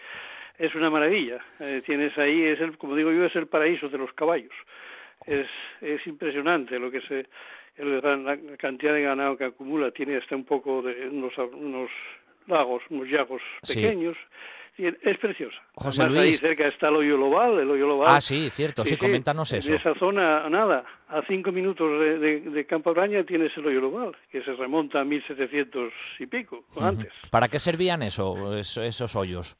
es una maravilla. Eh, tienes ahí, es el, como digo yo, es el paraíso de los caballos es, es impresionante lo que se la cantidad de ganado que acumula tiene hasta un poco de unos, unos lagos unos llagos pequeños es preciosa. José Además, Luis. ahí cerca está el Hoyo Lobal, el Hoyo Lobal. Ah, sí, cierto, sí, coméntanos eso. En esa zona, nada, a cinco minutos de, de, de Campo Braña tienes el Hoyo Lobal, que se remonta a 1700 y pico, antes. ¿Para qué servían eso, esos hoyos?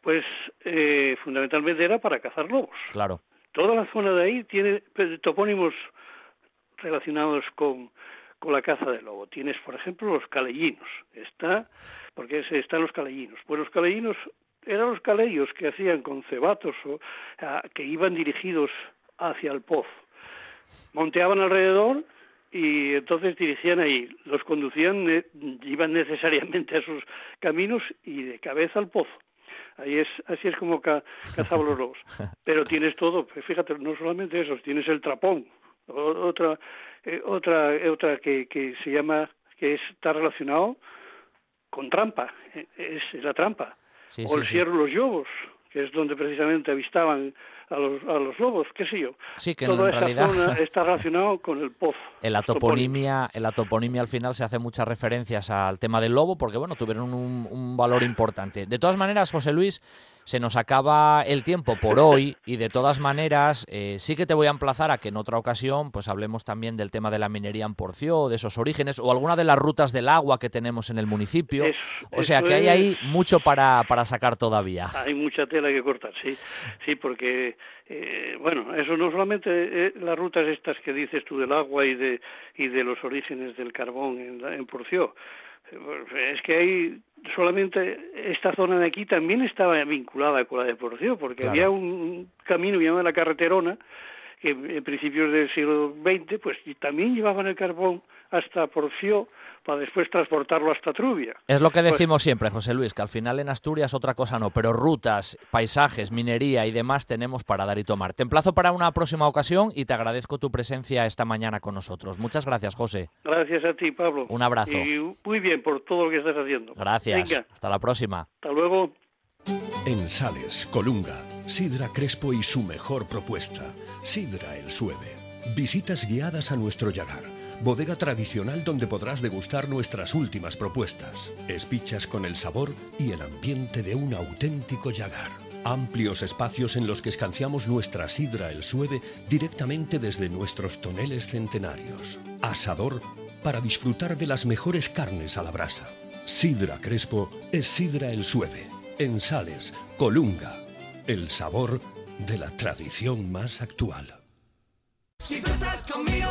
Pues eh, fundamentalmente era para cazar lobos. Claro. Toda la zona de ahí tiene topónimos relacionados con, con la caza del lobo. Tienes, por ejemplo, los calellinos. Está, porque están los calellinos. Pues los calellinos eran los calellos que hacían con cebatos o que iban dirigidos hacia el pozo. Monteaban alrededor y entonces dirigían ahí. Los conducían, iban necesariamente a esos caminos y de cabeza al pozo. Ahí es, así es como ca, cazamos los lobos. Pero tienes todo, pues fíjate, no solamente eso, tienes el trapón, otra, eh, otra, otra que, que se llama, que está relacionado con trampa, eh, es la trampa. o el cierro los lobos, que es donde precisamente avistaban a los, a los lobos, qué sé yo. Sí, que en realidad está relacionado con el pozo. En la toponimia, en la toponimia al final se hace muchas referencias al tema del lobo porque bueno, tuvieron un, valor importante. De todas maneras, José Luis, se nos acaba el tiempo por hoy y de todas maneras eh, sí que te voy a emplazar a que en otra ocasión pues hablemos también del tema de la minería en Porció, de esos orígenes o alguna de las rutas del agua que tenemos en el municipio. o sea que hay ahí mucho para, para sacar todavía. Hay mucha tela que cortar, sí, sí, porque eh, bueno, eso no solamente eh, las rutas estas que dices tú del agua y de y de los orígenes del carbón en, en Porció es que hay solamente esta zona de aquí también estaba vinculada con la de Porcio, porque había un camino llamado la carreterona, que en principios del siglo XX, pues también llevaban el carbón hasta Porcio para después transportarlo hasta Trubia. Es lo que pues decimos siempre, José Luis, que al final en Asturias otra cosa no, pero rutas, paisajes, minería y demás tenemos para dar y tomar. Te emplazo para una próxima ocasión y te agradezco tu presencia esta mañana con nosotros. Muchas gracias, José. Gracias a ti, Pablo. Un abrazo. Y muy bien por todo lo que estás haciendo. Gracias. Hasta la próxima. Hasta luego. En Sales, Colunga, Sidra Crespo y su mejor propuesta, Sidra el Sueve. Visitas guiadas a nuestro Yagar bodega tradicional donde podrás degustar nuestras últimas propuestas, espichas con el sabor y el ambiente de un auténtico yagar. Amplios espacios en los que escanciamos nuestra sidra el sueve directamente desde nuestros toneles centenarios. Asador para disfrutar de las mejores carnes a la brasa. Sidra Crespo es Sidra el Sueve. En Sales, Colunga. El sabor de la tradición más actual. Si conmigo,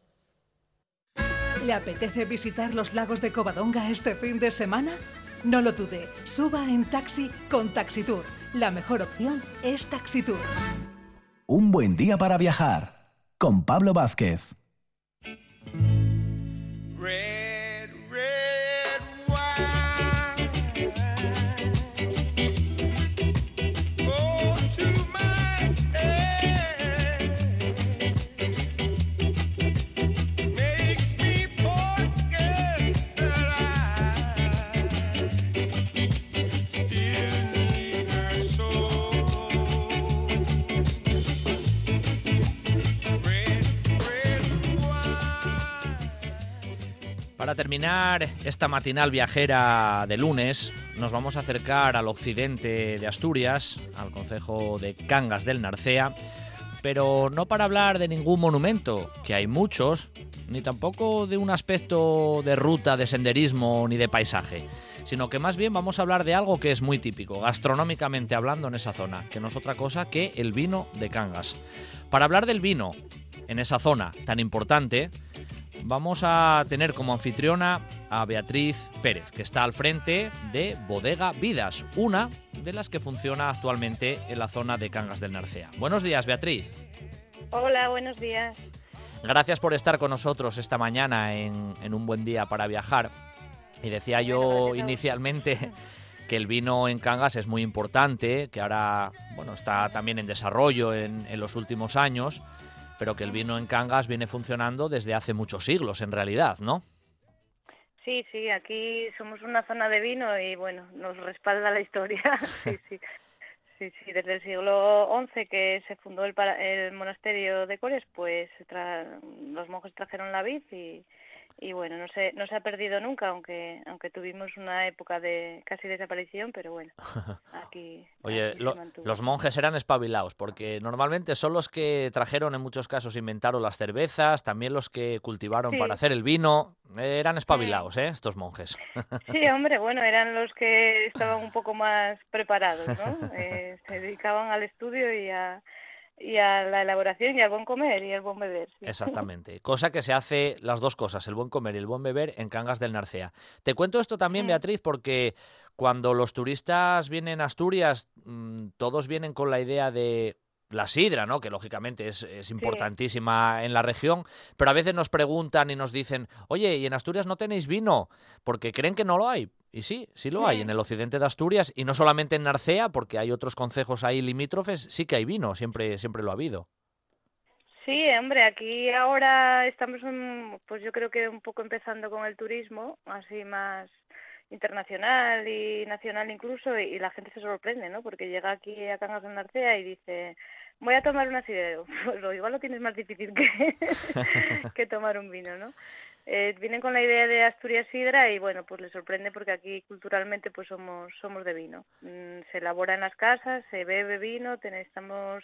¿Le apetece visitar los lagos de Covadonga este fin de semana? No lo dude, suba en taxi con Taxitour. La mejor opción es Taxitour. Un buen día para viajar con Pablo Vázquez. Para terminar esta matinal viajera de lunes, nos vamos a acercar al occidente de Asturias, al concejo de Cangas del Narcea, pero no para hablar de ningún monumento, que hay muchos, ni tampoco de un aspecto de ruta, de senderismo ni de paisaje, sino que más bien vamos a hablar de algo que es muy típico, gastronómicamente hablando en esa zona, que no es otra cosa que el vino de Cangas. Para hablar del vino en esa zona tan importante, vamos a tener como anfitriona a Beatriz Pérez, que está al frente de Bodega Vidas, una de las que funciona actualmente en la zona de Cangas del Narcea. Buenos días, Beatriz. Hola, buenos días. Gracias por estar con nosotros esta mañana en, un buen día para viajar. Y decía yo inicialmente que el vino en Cangas es muy importante, que ahora bueno, está también en desarrollo en, en los últimos años pero que el vino en Cangas viene funcionando desde hace muchos siglos en realidad, ¿no? Sí, sí, aquí somos una zona de vino y bueno, nos respalda la historia. sí, sí. Sí, sí, desde el siglo XI que se fundó el, el monasterio de Cores, pues los monjes trajeron la vid y, y bueno, no se, no se ha perdido nunca, aunque aunque tuvimos una época de casi desaparición, pero bueno, aquí. Oye, aquí lo- los monjes eran espabilados, porque normalmente son los que trajeron, en muchos casos, inventaron las cervezas, también los que cultivaron Sí. para hacer el vino. Eran espabilados, ¿eh? Estos monjes. Sí, hombre, bueno, eran los que estaban un poco más preparados, ¿no? Eh, se dedicaban al estudio y a, y a la elaboración y al buen comer y al buen beber. sí. Exactamente. Cosa que se hace las dos cosas, el buen comer y el buen beber en Cangas del Narcea. Te cuento esto también, Mm. Beatriz, porque cuando los turistas vienen a Asturias, mm, todos vienen con la idea de la sidra, ¿no? Que lógicamente es, es importantísima en la región, pero a veces nos preguntan y nos dicen, oye, ¿y en Asturias no tenéis vino? Porque creen que no lo hay. Y sí, sí lo hay Mm. en el occidente de Asturias y no solamente en Narcea, porque hay otros concejos ahí limítrofes, sí que hay vino, siempre, siempre lo ha habido. Sí, hombre, aquí ahora estamos, un- pues yo creo que un poco empezando con el turismo, así más internacional y nacional incluso, y, y la gente se sorprende, ¿no? Porque llega aquí a Cangas de Narcea y dice, voy a tomar una sidra. Pues lo, igual lo tienes más difícil que, que tomar un vino, ¿no? Eh, vienen con la idea de Asturias Sidra y bueno, pues les sorprende porque aquí culturalmente pues somos somos de vino. Mm, se elabora en las casas, se bebe vino, ten- estamos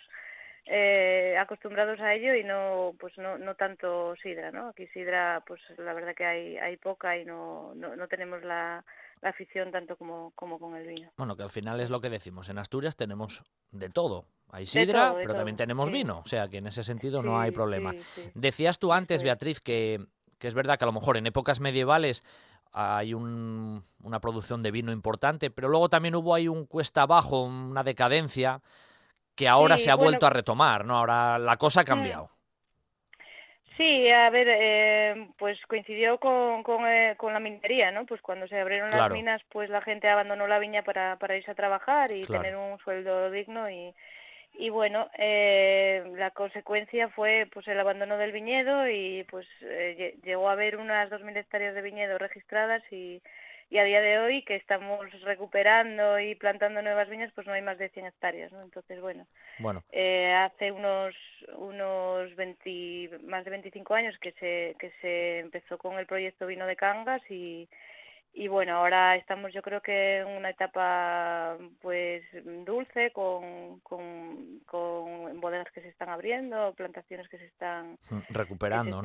eh, acostumbrados a ello y no pues no, no tanto sidra no aquí sidra pues la verdad que hay hay poca y no no, no tenemos la, la afición tanto como como con el vino Bueno, que al final es lo que decimos. En Asturias tenemos de todo. Hay sidra, todo, pero también tenemos sí. vino. O sea, que en ese sentido no hay problema. sí. Decías tú antes, es. Beatriz, que, que es verdad que a lo mejor en épocas medievales hay un- una producción de vino importante, pero luego también hubo ahí un cuesta abajo, una decadencia, que ahora Sí, se ha bueno, vuelto a retomar, ¿no? Ahora la cosa ha cambiado. Sí, a ver, eh, pues coincidió con, con, eh, con la minería, ¿no? Pues cuando se abrieron Claro. las minas, pues la gente abandonó la viña para, para irse a trabajar y Claro. tener un sueldo digno y, y bueno, eh, la consecuencia fue pues el abandono del viñedo y pues eh, lle- llegó a haber unas 2.000 hectáreas de viñedo registradas y, y a día de hoy que estamos recuperando y plantando nuevas viñas, pues no hay más de 100 hectáreas, ¿no? Entonces, bueno, Bueno, eh, hace unos unos 20, más de 25 años que se que se empezó con el proyecto Vino de Cangas y y bueno, ahora estamos yo creo que en una etapa pues dulce con, con, con bodegas que se están abriendo, plantaciones que se están, mm, se recuperando,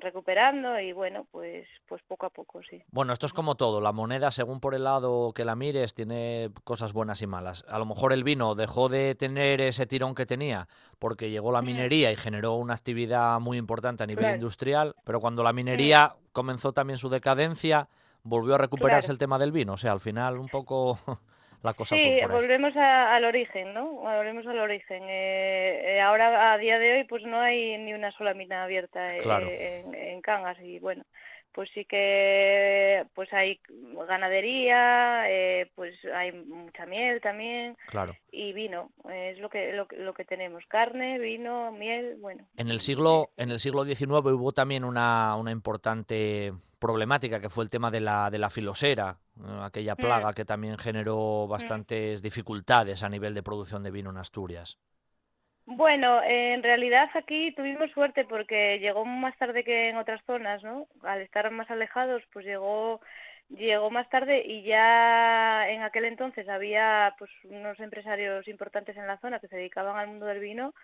recuperando y bueno, pues pues poco a poco, sí. Bueno, esto es como todo. La moneda, según por el lado que la mires, tiene cosas buenas y malas. A lo mejor el vino dejó de tener ese tirón que tenía porque llegó la Mm. minería y generó una actividad muy importante a nivel Claro. industrial, pero cuando la minería comenzó también su decadencia, volvió a recuperarse Claro. el tema del vino. O sea, al final un poco la cosa Sí, fue por volvemos a- al origen, ¿no? Volvemos al origen. Eh, eh, ahora, a día de hoy, pues no hay ni una sola mina abierta eh, Claro. en, en Cangas y bueno, pues sí que pues hay ganadería, eh, pues hay mucha miel también Claro. y vino. es lo que, lo, que- lo que tenemos: carne, vino, miel, bueno. En el siglo, en el siglo XIX hubo también una, una importante problemática que fue el tema de la, de la filosera, aquella plaga que también generó bastantes dificultades a nivel de producción de vino en Asturias. Bueno, en realidad aquí tuvimos suerte porque llegó más tarde que en otras zonas, ¿no? Al estar más alejados, pues llegó llegó más tarde y ya en aquel entonces había pues unos empresarios importantes en la zona que se dedicaban al mundo del vino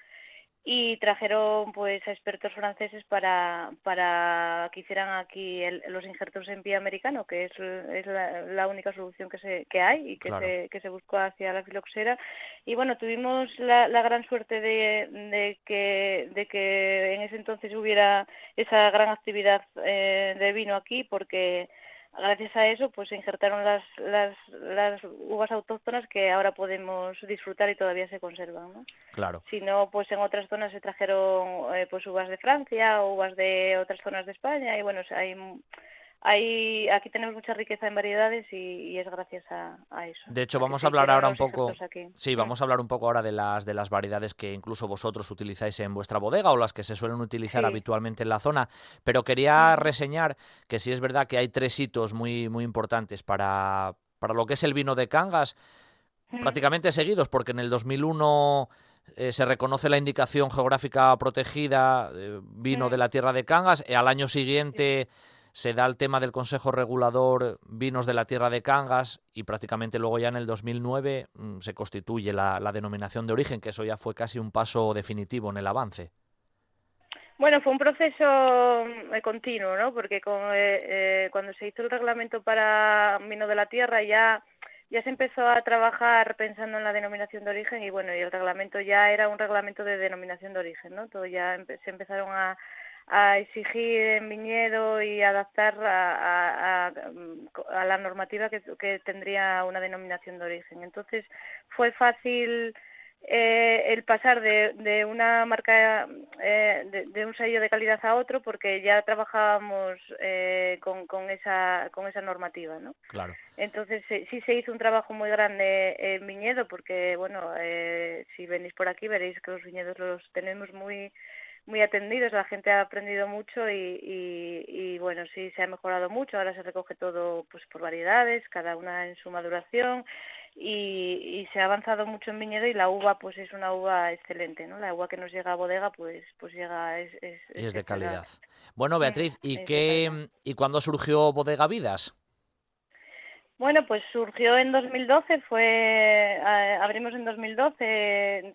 y trajeron pues a expertos franceses para, para que hicieran aquí el- los injertos en pie americano, que es, es la, la única solución que, se, que hay y que, Claro. se, que se buscó hacia la filoxera. Y bueno, tuvimos la, la gran suerte de, de, que, de que en ese entonces hubiera esa gran actividad eh, de vino aquí, porque gracias a eso pues se injertaron las, las, las uvas autóctonas que ahora podemos disfrutar y todavía se conservan. ¿no? Claro. Si no, pues en otras zonas se trajeron eh, pues uvas de Francia uvas de otras zonas de España y bueno, o sea, hay, hay aquí tenemos mucha riqueza en variedades y, y es gracias a, a eso. De hecho, vamos a hablar ahora un poco. aquí. Sí, vamos a hablar un poco ahora de las de las variedades que incluso vosotros utilizáis en vuestra bodega o las que se suelen utilizar Sí. habitualmente en la zona. Pero quería reseñar que sí es verdad que hay tres hitos muy muy importantes para para lo que es el vino de Cangas, Mm. prácticamente seguidos, porque en el 2001 eh, se reconoce la indicación geográfica protegida eh, vino Mm. de la tierra de Cangas, y al año siguiente se da el tema del Consejo Regulador Vinos de la Tierra de Cangas y prácticamente luego ya en el 2009 mm, se constituye la, la denominación de origen, que eso ya fue casi un paso definitivo en el avance. Bueno, fue un proceso eh, continuo, ¿no? Porque con, eh, eh, cuando se hizo el reglamento para vino de la tierra ya ya se empezó a trabajar pensando en la denominación de origen y bueno, y el reglamento ya era un reglamento de denominación de origen, ¿no? Todo ya se empezaron a, a exigir en viñedo y adaptar a, a, a, a la normativa que, que tendría una denominación de origen. Entonces fue fácil eh, el pasar de, de una marca, eh, de, de un sello de calidad a otro, porque ya trabajábamos eh, con, con, esa, con esa normativa, ¿no? Claro. Entonces sí, sí se hizo un trabajo muy grande en viñedo, porque bueno, eh, si venís por aquí veréis que los viñedos los tenemos muy muy atendidos, la gente ha aprendido mucho y, y, y, bueno, sí se ha mejorado mucho, ahora se recoge todo pues por variedades, cada una en su maduración y, y se ha avanzado mucho en viñedo y la uva pues es una uva excelente, ¿no? La uva que nos llega a bodega pues pues llega es, es, Y es de calidad. Bueno, Beatriz, ¿y qué y cuándo surgió Bodega Vidas? Bueno, pues surgió en 2012, fue eh, abrimos en 2012,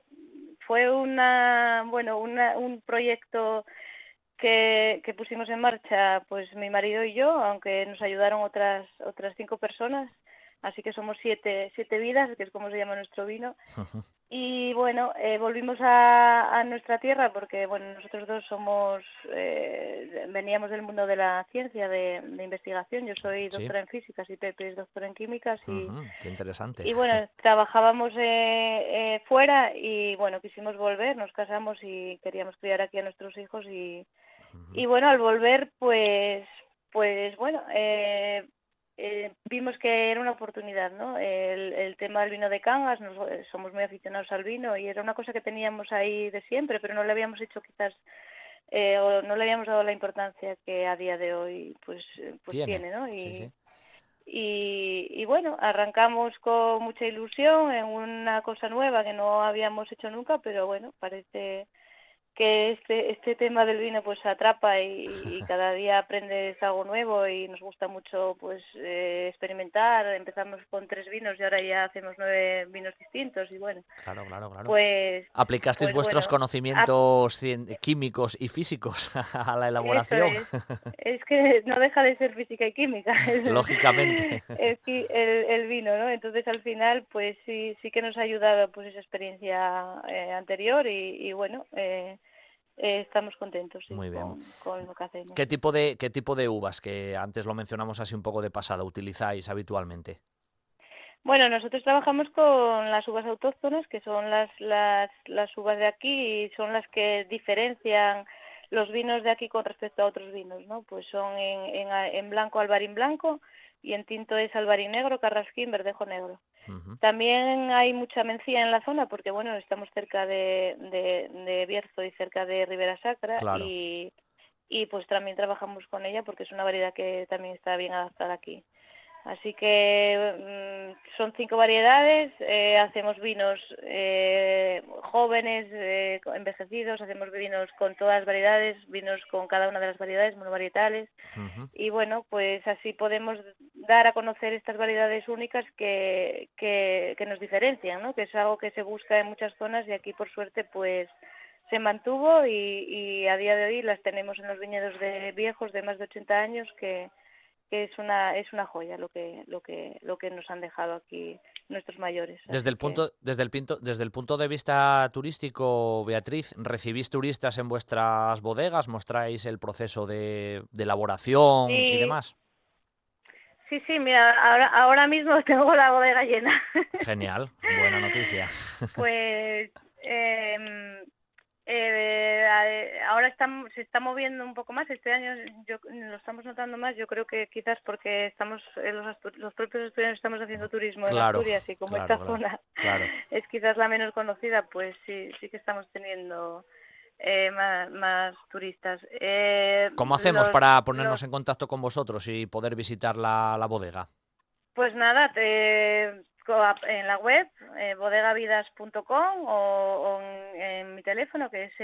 fue una bueno un proyecto que, que pusimos en marcha pues mi marido y yo, aunque nos ayudaron otras otras cinco personas, así que somos siete siete vidas, que es como se llama nuestro vino. Y bueno, eh, volvimos a, a nuestra tierra porque bueno nosotros dos somos eh, veníamos del mundo de la ciencia de, de investigación. Yo soy Sí. doctora en físicas y Pepe es doctor en químicas y qué interesante. y bueno, trabajábamos eh, eh, fuera y bueno, quisimos volver, nos casamos y queríamos criar aquí a nuestros hijos y, y bueno, al volver pues, pues bueno, eh, vimos que era una oportunidad, ¿no? El, el tema del vino de Cangas, nos- eh, somos muy aficionados al vino y era una cosa que teníamos ahí de siempre, pero no le habíamos hecho quizás eh, o no le habíamos dado la importancia que a día de hoy pues, eh, pues Tiene, tiene, ¿no? Y, sí, sí. y, y bueno, arrancamos con mucha ilusión en una cosa nueva que no habíamos hecho nunca, pero bueno, parece que este este tema del vino pues atrapa y, y cada día aprendes algo nuevo y nos gusta mucho pues eh, experimentar. Empezamos con tres vinos y ahora ya hacemos nueve vinos distintos y bueno, Claro, claro, claro. pues Aplicasteis pues vuestros bueno, conocimientos químicos y físicos a la elaboración. Es que no deja de ser física y química. Lógicamente. el, el, el vino, ¿no? Entonces al final, pues sí, sí que nos ha ayudado pues esa experiencia eh, anterior y, y bueno, eh, eh, estamos contentos sí, Muy bien. Con, con lo que hacemos. ¿Qué tipo de qué tipo de uvas que antes lo mencionamos así un poco de pasada utilizáis habitualmente? Bueno, nosotros trabajamos con las uvas autóctonas, que son las, las, las uvas de aquí y son las que diferencian los vinos de aquí con respecto a otros vinos, ¿no? Pues son en, en, en blanco albarín blanco y en tinto es albarín negro, carrasquín, verdejo negro. También hay mucha mencía en la zona porque, bueno, estamos cerca de, de, de Bierzo y cerca de Ribera Sacra Claro. y, y pues también trabajamos con ella porque es una variedad que también está bien adaptada aquí. Así que mm, son cinco variedades, eh, hacemos vinos eh, jóvenes, eh, envejecidos, hacemos vinos con todas las variedades, vinos con cada una de las variedades, monovarietales, y bueno, pues así podemos dar a conocer estas variedades únicas que, que, que nos diferencian, ¿no? Que es algo que se busca en muchas zonas y aquí por suerte pues se mantuvo y, y a día de hoy las tenemos en los viñedos de viejos de más de 80 años que, que es una es una joya lo que lo que lo que nos han dejado aquí nuestros mayores. Desde el que- punto desde el punto desde el punto de vista turístico, Beatriz, recibís turistas en vuestras bodegas, mostráis el proceso de, de elaboración y demás. Sí, sí, mira, ahora, ahora mismo tengo la bodega llena. Genial, buena noticia. Pues em, eh, ahora estamos, se está moviendo un poco más. Este año yo, lo estamos notando más. Yo creo que quizás porque estamos eh, los, los propios estudiantes estamos haciendo turismo Claro, en Asturias y como claro, esta claro, zona es quizás la menos conocida, pues sí, sí que estamos teniendo eh, más, más turistas. Eh, ¿Cómo hacemos los- para ponernos los- en contacto con vosotros y poder visitar la, la bodega? Pues nada, te, en la web, eh, bodegavidas.com o, o en, mi teléfono que es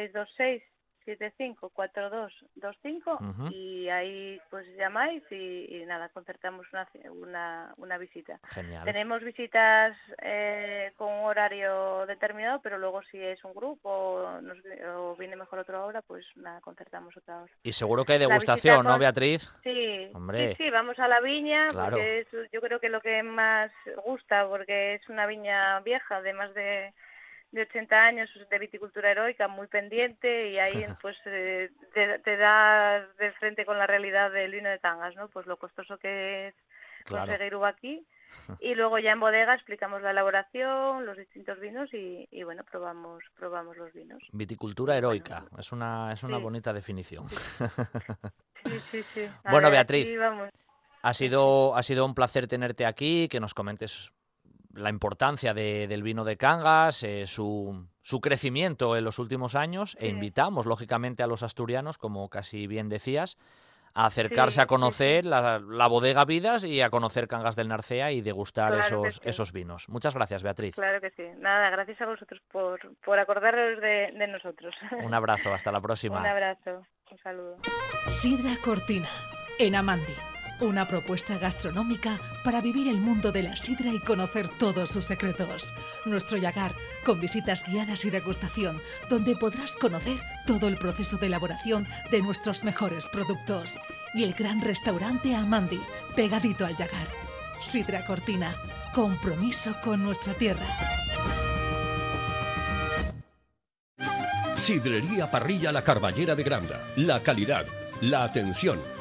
675-4225 Ujú. y ahí pues llamáis y, y nada, concertamos una, una, una visita. Genial. Tenemos visitas eh, con horario determinado, pero luego si es un grupo o, nos, o viene mejor otra hora, pues nada, concertamos otra hora. Y seguro que hay degustación, ¿no, Beatriz? Sí, Hombre. sí, sí, vamos a la viña, Claro. porque es, yo creo que lo que más gusta, porque es una viña vieja de más de, de 80 años, de viticultura heroica, muy pendiente, y ahí pues eh, te, te da de frente con la realidad del vino de Cangas, ¿no? Pues lo costoso que es Claro. conseguir uva aquí. Y luego ya en bodega explicamos la elaboración, los distintos vinos y, y bueno, probamos probamos los vinos. Viticultura heroica, es una, es una Sí. bonita definición. Sí, sí, sí. Bueno, ver, Beatriz. Ha sido, ha sido un placer tenerte aquí, que nos comentes la importancia de- del vino de Cangas, eh, su, su crecimiento en los últimos años e invitamos, lógicamente, a los asturianos, como casi bien decías, a acercarse Sí, a sí, conocer La, la bodega Vidas y a conocer Cangas del Narcea y degustar Claro esos, sí. esos vinos. Muchas gracias, Beatriz. Claro que sí. Nada, gracias a vosotros por, por acordaros de, de nosotros. Un abrazo, hasta la próxima. Un abrazo, un saludo. Sidra Cortina, en Amandi. Una propuesta gastronómica para vivir el mundo de la sidra y conocer todos sus secretos. Nuestro Yagar, con visitas guiadas y degustación, donde podrás conocer todo el proceso de elaboración de nuestros mejores productos. Y el gran restaurante Amandi, pegadito al Yagar. Sidra Cortina, compromiso con nuestra tierra. Sidrería Parrilla La Carballera de Granda. La calidad, la atención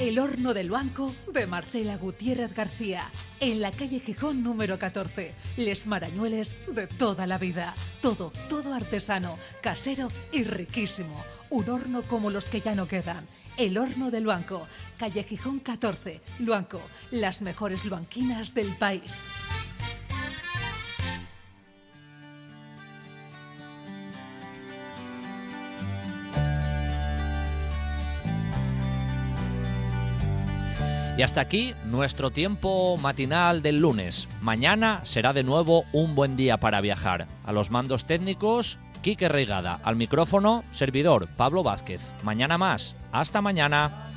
El horno del banco de Marcela Gutiérrez García, en la calle Gijón número 14. Les marañueles de toda la vida. Todo, todo artesano, casero y riquísimo. Un horno como los que ya no quedan. El horno del banco, calle Gijón 14, Luanco, las mejores luanquinas del país. Y hasta aquí nuestro tiempo matinal del lunes. Mañana será de nuevo un buen día para viajar. A los mandos técnicos, Quique Reigada. Al micrófono, servidor Pablo Vázquez. Mañana más. Hasta mañana.